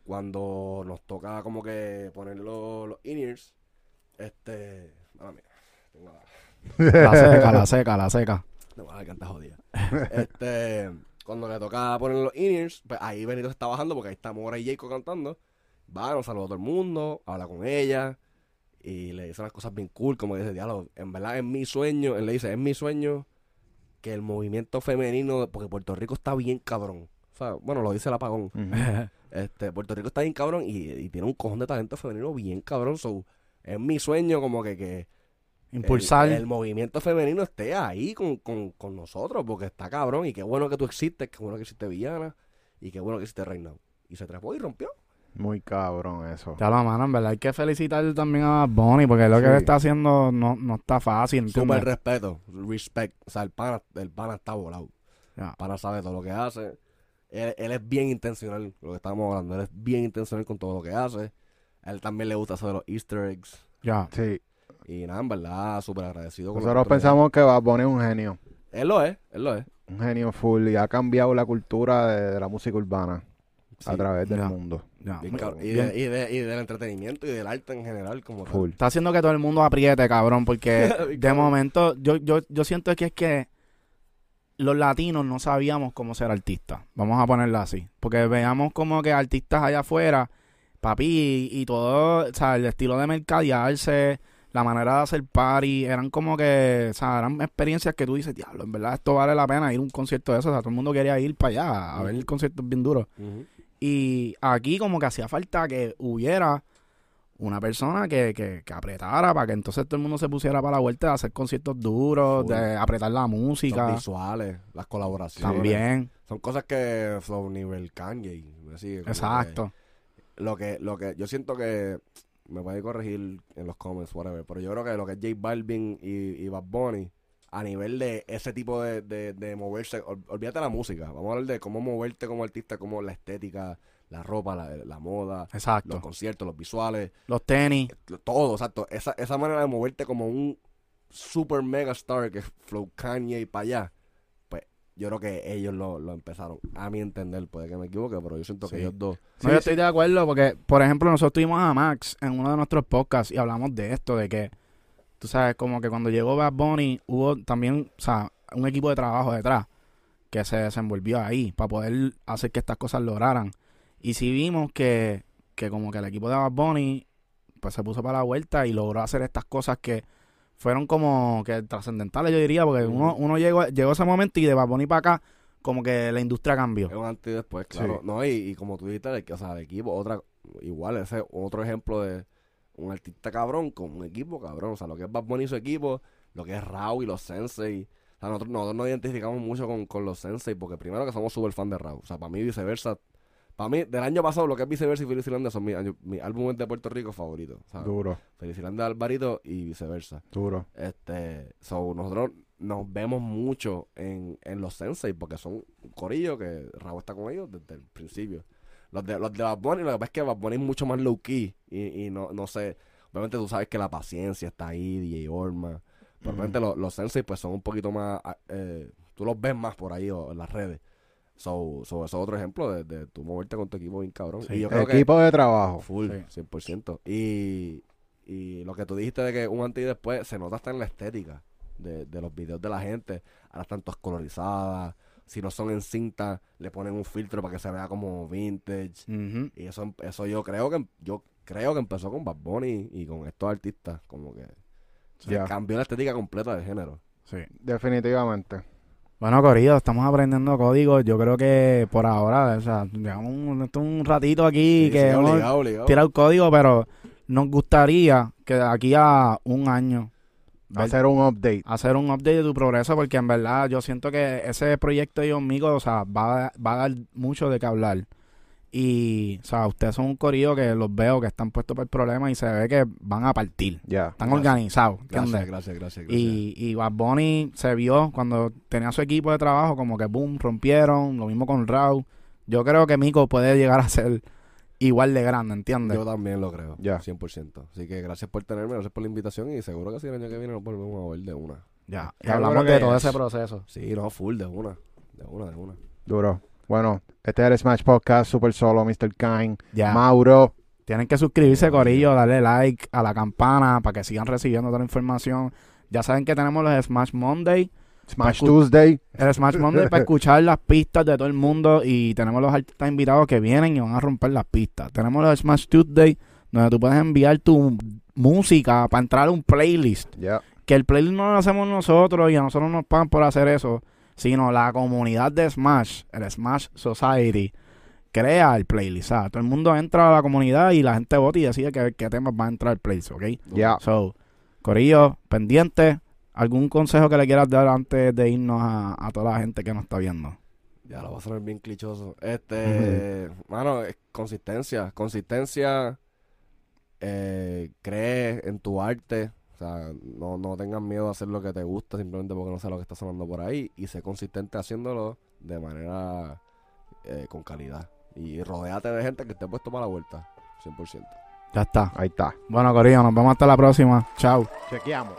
Cuando nos toca como que poner los, los in-ears, este, mala mía, tengo la, La seca, la seca, la seca. no, la garganta jodida. este, cuando le toca poner los in-ears, pues ahí Benito se está bajando porque ahí está Mora y Jacob cantando. Va, nos saluda a todo el mundo, habla con ella y le dice unas cosas bien cool, como dice, diálogo, en verdad es mi sueño, él le dice, es mi sueño que el movimiento femenino, porque Puerto Rico está bien cabrón. O sea, bueno, lo dice el apagón. Este, Puerto Rico está bien cabrón y, y tiene un cojón de talento femenino bien cabrón. So, es mi sueño como que, que Impulsar. el, el movimiento femenino esté ahí con, con, con nosotros, porque está cabrón. Y qué bueno que tú existes, qué bueno que existe Villana, y qué bueno que existe Reina. Y se trepó y rompió. Muy cabrón eso. Ya lo mano, en verdad hay que felicitar también a Bunny porque lo que Sí. él está haciendo no, no está fácil. Súper respeto, respect. O sea, el pana, el pana está volado. Ya. El pana sabe todo lo que hace. Él, él es bien intencional, lo que estábamos hablando. Él es bien intencional con todo lo que hace. A él también le gusta de los easter eggs. Ya. Sí. Y nada, en verdad, súper agradecido. con Nosotros pensamos que Bad Bunny es un genio. Él lo es, él lo es. Un genio full y ha cambiado la cultura de, de la música urbana a través del Ya. mundo. ya. Cabrón. y, de- y, de- y del entretenimiento y del arte en general como tal. Full. Está haciendo que todo el mundo apriete, cabrón, porque de momento yo, yo, yo siento que es que los latinos no sabíamos cómo ser artistas. Vamos a ponerlo así. Porque veamos como que artistas allá afuera, papi, y, y todo, o sea, el estilo de mercadearse, la manera de hacer party, eran como que, o sea, eran experiencias que tú dices, diablo, en verdad esto vale la pena ir a un concierto de eso. O sea, todo el mundo quería ir para allá a ver el concierto bien duro. Ujú. Y aquí como que hacía falta que hubiera una persona que, que, que apretara para que entonces todo el mundo se pusiera para la vuelta de hacer conciertos duros, de apretar la Los música visuales, las colaboraciones. también. Son cosas que flow nivel Kanye. así, Exacto. que Lo que, lo que yo siento que me puede corregir en los comments, whatever. Pero yo creo que lo que es J Balvin y, y Bad Bunny, a nivel de ese tipo de, de, de moverse, ol- olvídate la música. Vamos a hablar de cómo moverte como artista, como la estética la ropa, la, la moda, los Exacto. conciertos, los visuales, Los tenis. todo, exacto. Esa, esa manera de moverte como un super mega star que es Flow Kanye y para allá, yo creo que ellos lo, lo empezaron. A mi entender, puede que me equivoque, pero yo siento que Sí. ellos dos. No, yo estoy de acuerdo porque, por ejemplo, nosotros tuvimos a Max en uno de nuestros podcasts y hablamos de esto, de que, tú sabes, como que cuando llegó Bad Bunny hubo también, o sea, un equipo de trabajo detrás que se desenvolvió ahí para poder hacer que estas cosas lograran. Y sí vimos que, que como que el equipo de Bad Bunny pues se puso para la vuelta y logró hacer estas cosas que fueron como que trascendentales, yo diría, porque uno, uno llegó, llegó ese momento y de Bad Bunny para acá, como que la industria cambió. Es un antes y después, claro. Sí. No, y, y como tú dijiste, el, o sea, el equipo, otra, igual, ese es otro ejemplo de un artista cabrón con un equipo cabrón. O sea, lo que es Bad Bunny y su equipo, lo que es Raw y los Sensei. O sea, nosotros, nosotros nos identificamos mucho con, con los Sensei porque primero que somos súper fan de Raw. O sea, para mí viceversa. Para mí, del año pasado, lo que es viceversa y Felicilandia son mis, años- mis álbumes de Puerto Rico favoritos. Sea, Duro, Felicilandia Alvarito y viceversa. duro. Este, so, nosotros nos vemos mucho en, en los Sensei porque son un corillo que Rabo está con ellos desde el principio. Los de, los de Bad Bunny, lo que pasa es que Bad Bunny es mucho más low key y, y no, no sé, obviamente tú sabes que la paciencia está ahí, DJ Orma. Pero obviamente los, los Sensei pues son un poquito más, ah, eh, tú los ves más por ahí o en las redes. So, so, eso es otro ejemplo de, de tú moverte con tu equipo bien cabrón. Sí. Y yo creo que Equipo de trabajo. Full, Sí. 100%. Y, y lo que tú dijiste de que un antes y después se nota hasta en la estética de, de los videos de la gente. Ahora están todas colorizadas. Si no son en cinta, le ponen un filtro para que se vea como vintage. Y eso eso yo creo que yo creo que empezó con Bad Bunny y con estos artistas. Como que cambió la estética completa del género. Sí. Definitivamente. Bueno, Corillo, estamos aprendiendo código. Yo creo que por ahora, o sea, llevamos un, ratito aquí Sí, que sí, hemos obligado, obligado. tirado código, pero nos gustaría que de aquí a un año Hacer un update. hacer un update de tu progreso, porque en verdad yo siento que ese proyecto de ellos amigos, o sea, va, va a dar mucho de qué hablar. Y, o sea, ustedes son un corillo que los veo que están puestos por el problema y se ve que van a partir. Ya. Están Gracias. organizados, Gracias, ¿entiendes? gracias, gracias, gracias. Y, y Bad Bunny se vio cuando tenía su equipo de trabajo, como que boom, rompieron. Lo mismo con Raw. Yo creo que Mico puede llegar a ser igual de grande, ¿entiendes? Yo también lo creo. Ya. 100%. Así que gracias por tenerme, gracias por la invitación y seguro que si el año que viene nos volvemos a ver de una. Ya. Y Seguro hablamos de todo ese proceso. Sí, no, full, de una. De una, de una. Duro. Bueno, este es el Smash Podcast, Super Solo, Mr. Kine. Mauro. Tienen que suscribirse, Corillo, darle like a la campana para que sigan recibiendo toda la información. Ya saben que tenemos los Smash Monday. Smash Tuesday. El Smash Monday para escuchar las pistas de todo el mundo y tenemos los artistas invitados que vienen y van a romper las pistas. Tenemos los Smash Tuesday donde tú puedes enviar tu música para entrar a un playlist. Que el playlist no lo hacemos nosotros y a nosotros nos pagan por hacer eso, sino la comunidad de Smash, el Smash Society, crea el playlist. ¿sabes? Todo el mundo entra a la comunidad y la gente vota y decide qué, qué temas va a entrar al playlist, ¿ok? Ya. So, Corillo, pendiente. ¿Algún consejo que le quieras dar antes de irnos a, a toda la gente que nos está viendo? Ya lo va a sonar bien clichoso. Este, mano, es consistencia. Consistencia. Eh, cree en tu arte. O sea, no, no tengas miedo a hacer lo que te gusta simplemente porque no sé lo que está sonando por ahí. Y sé consistente haciéndolo de manera eh, con calidad. Y rodeate de gente que esté puesto para la vuelta. 100%. Ya está. Ahí está. Bueno, Corillo, nos vemos hasta la próxima. Chao. Chequeamos.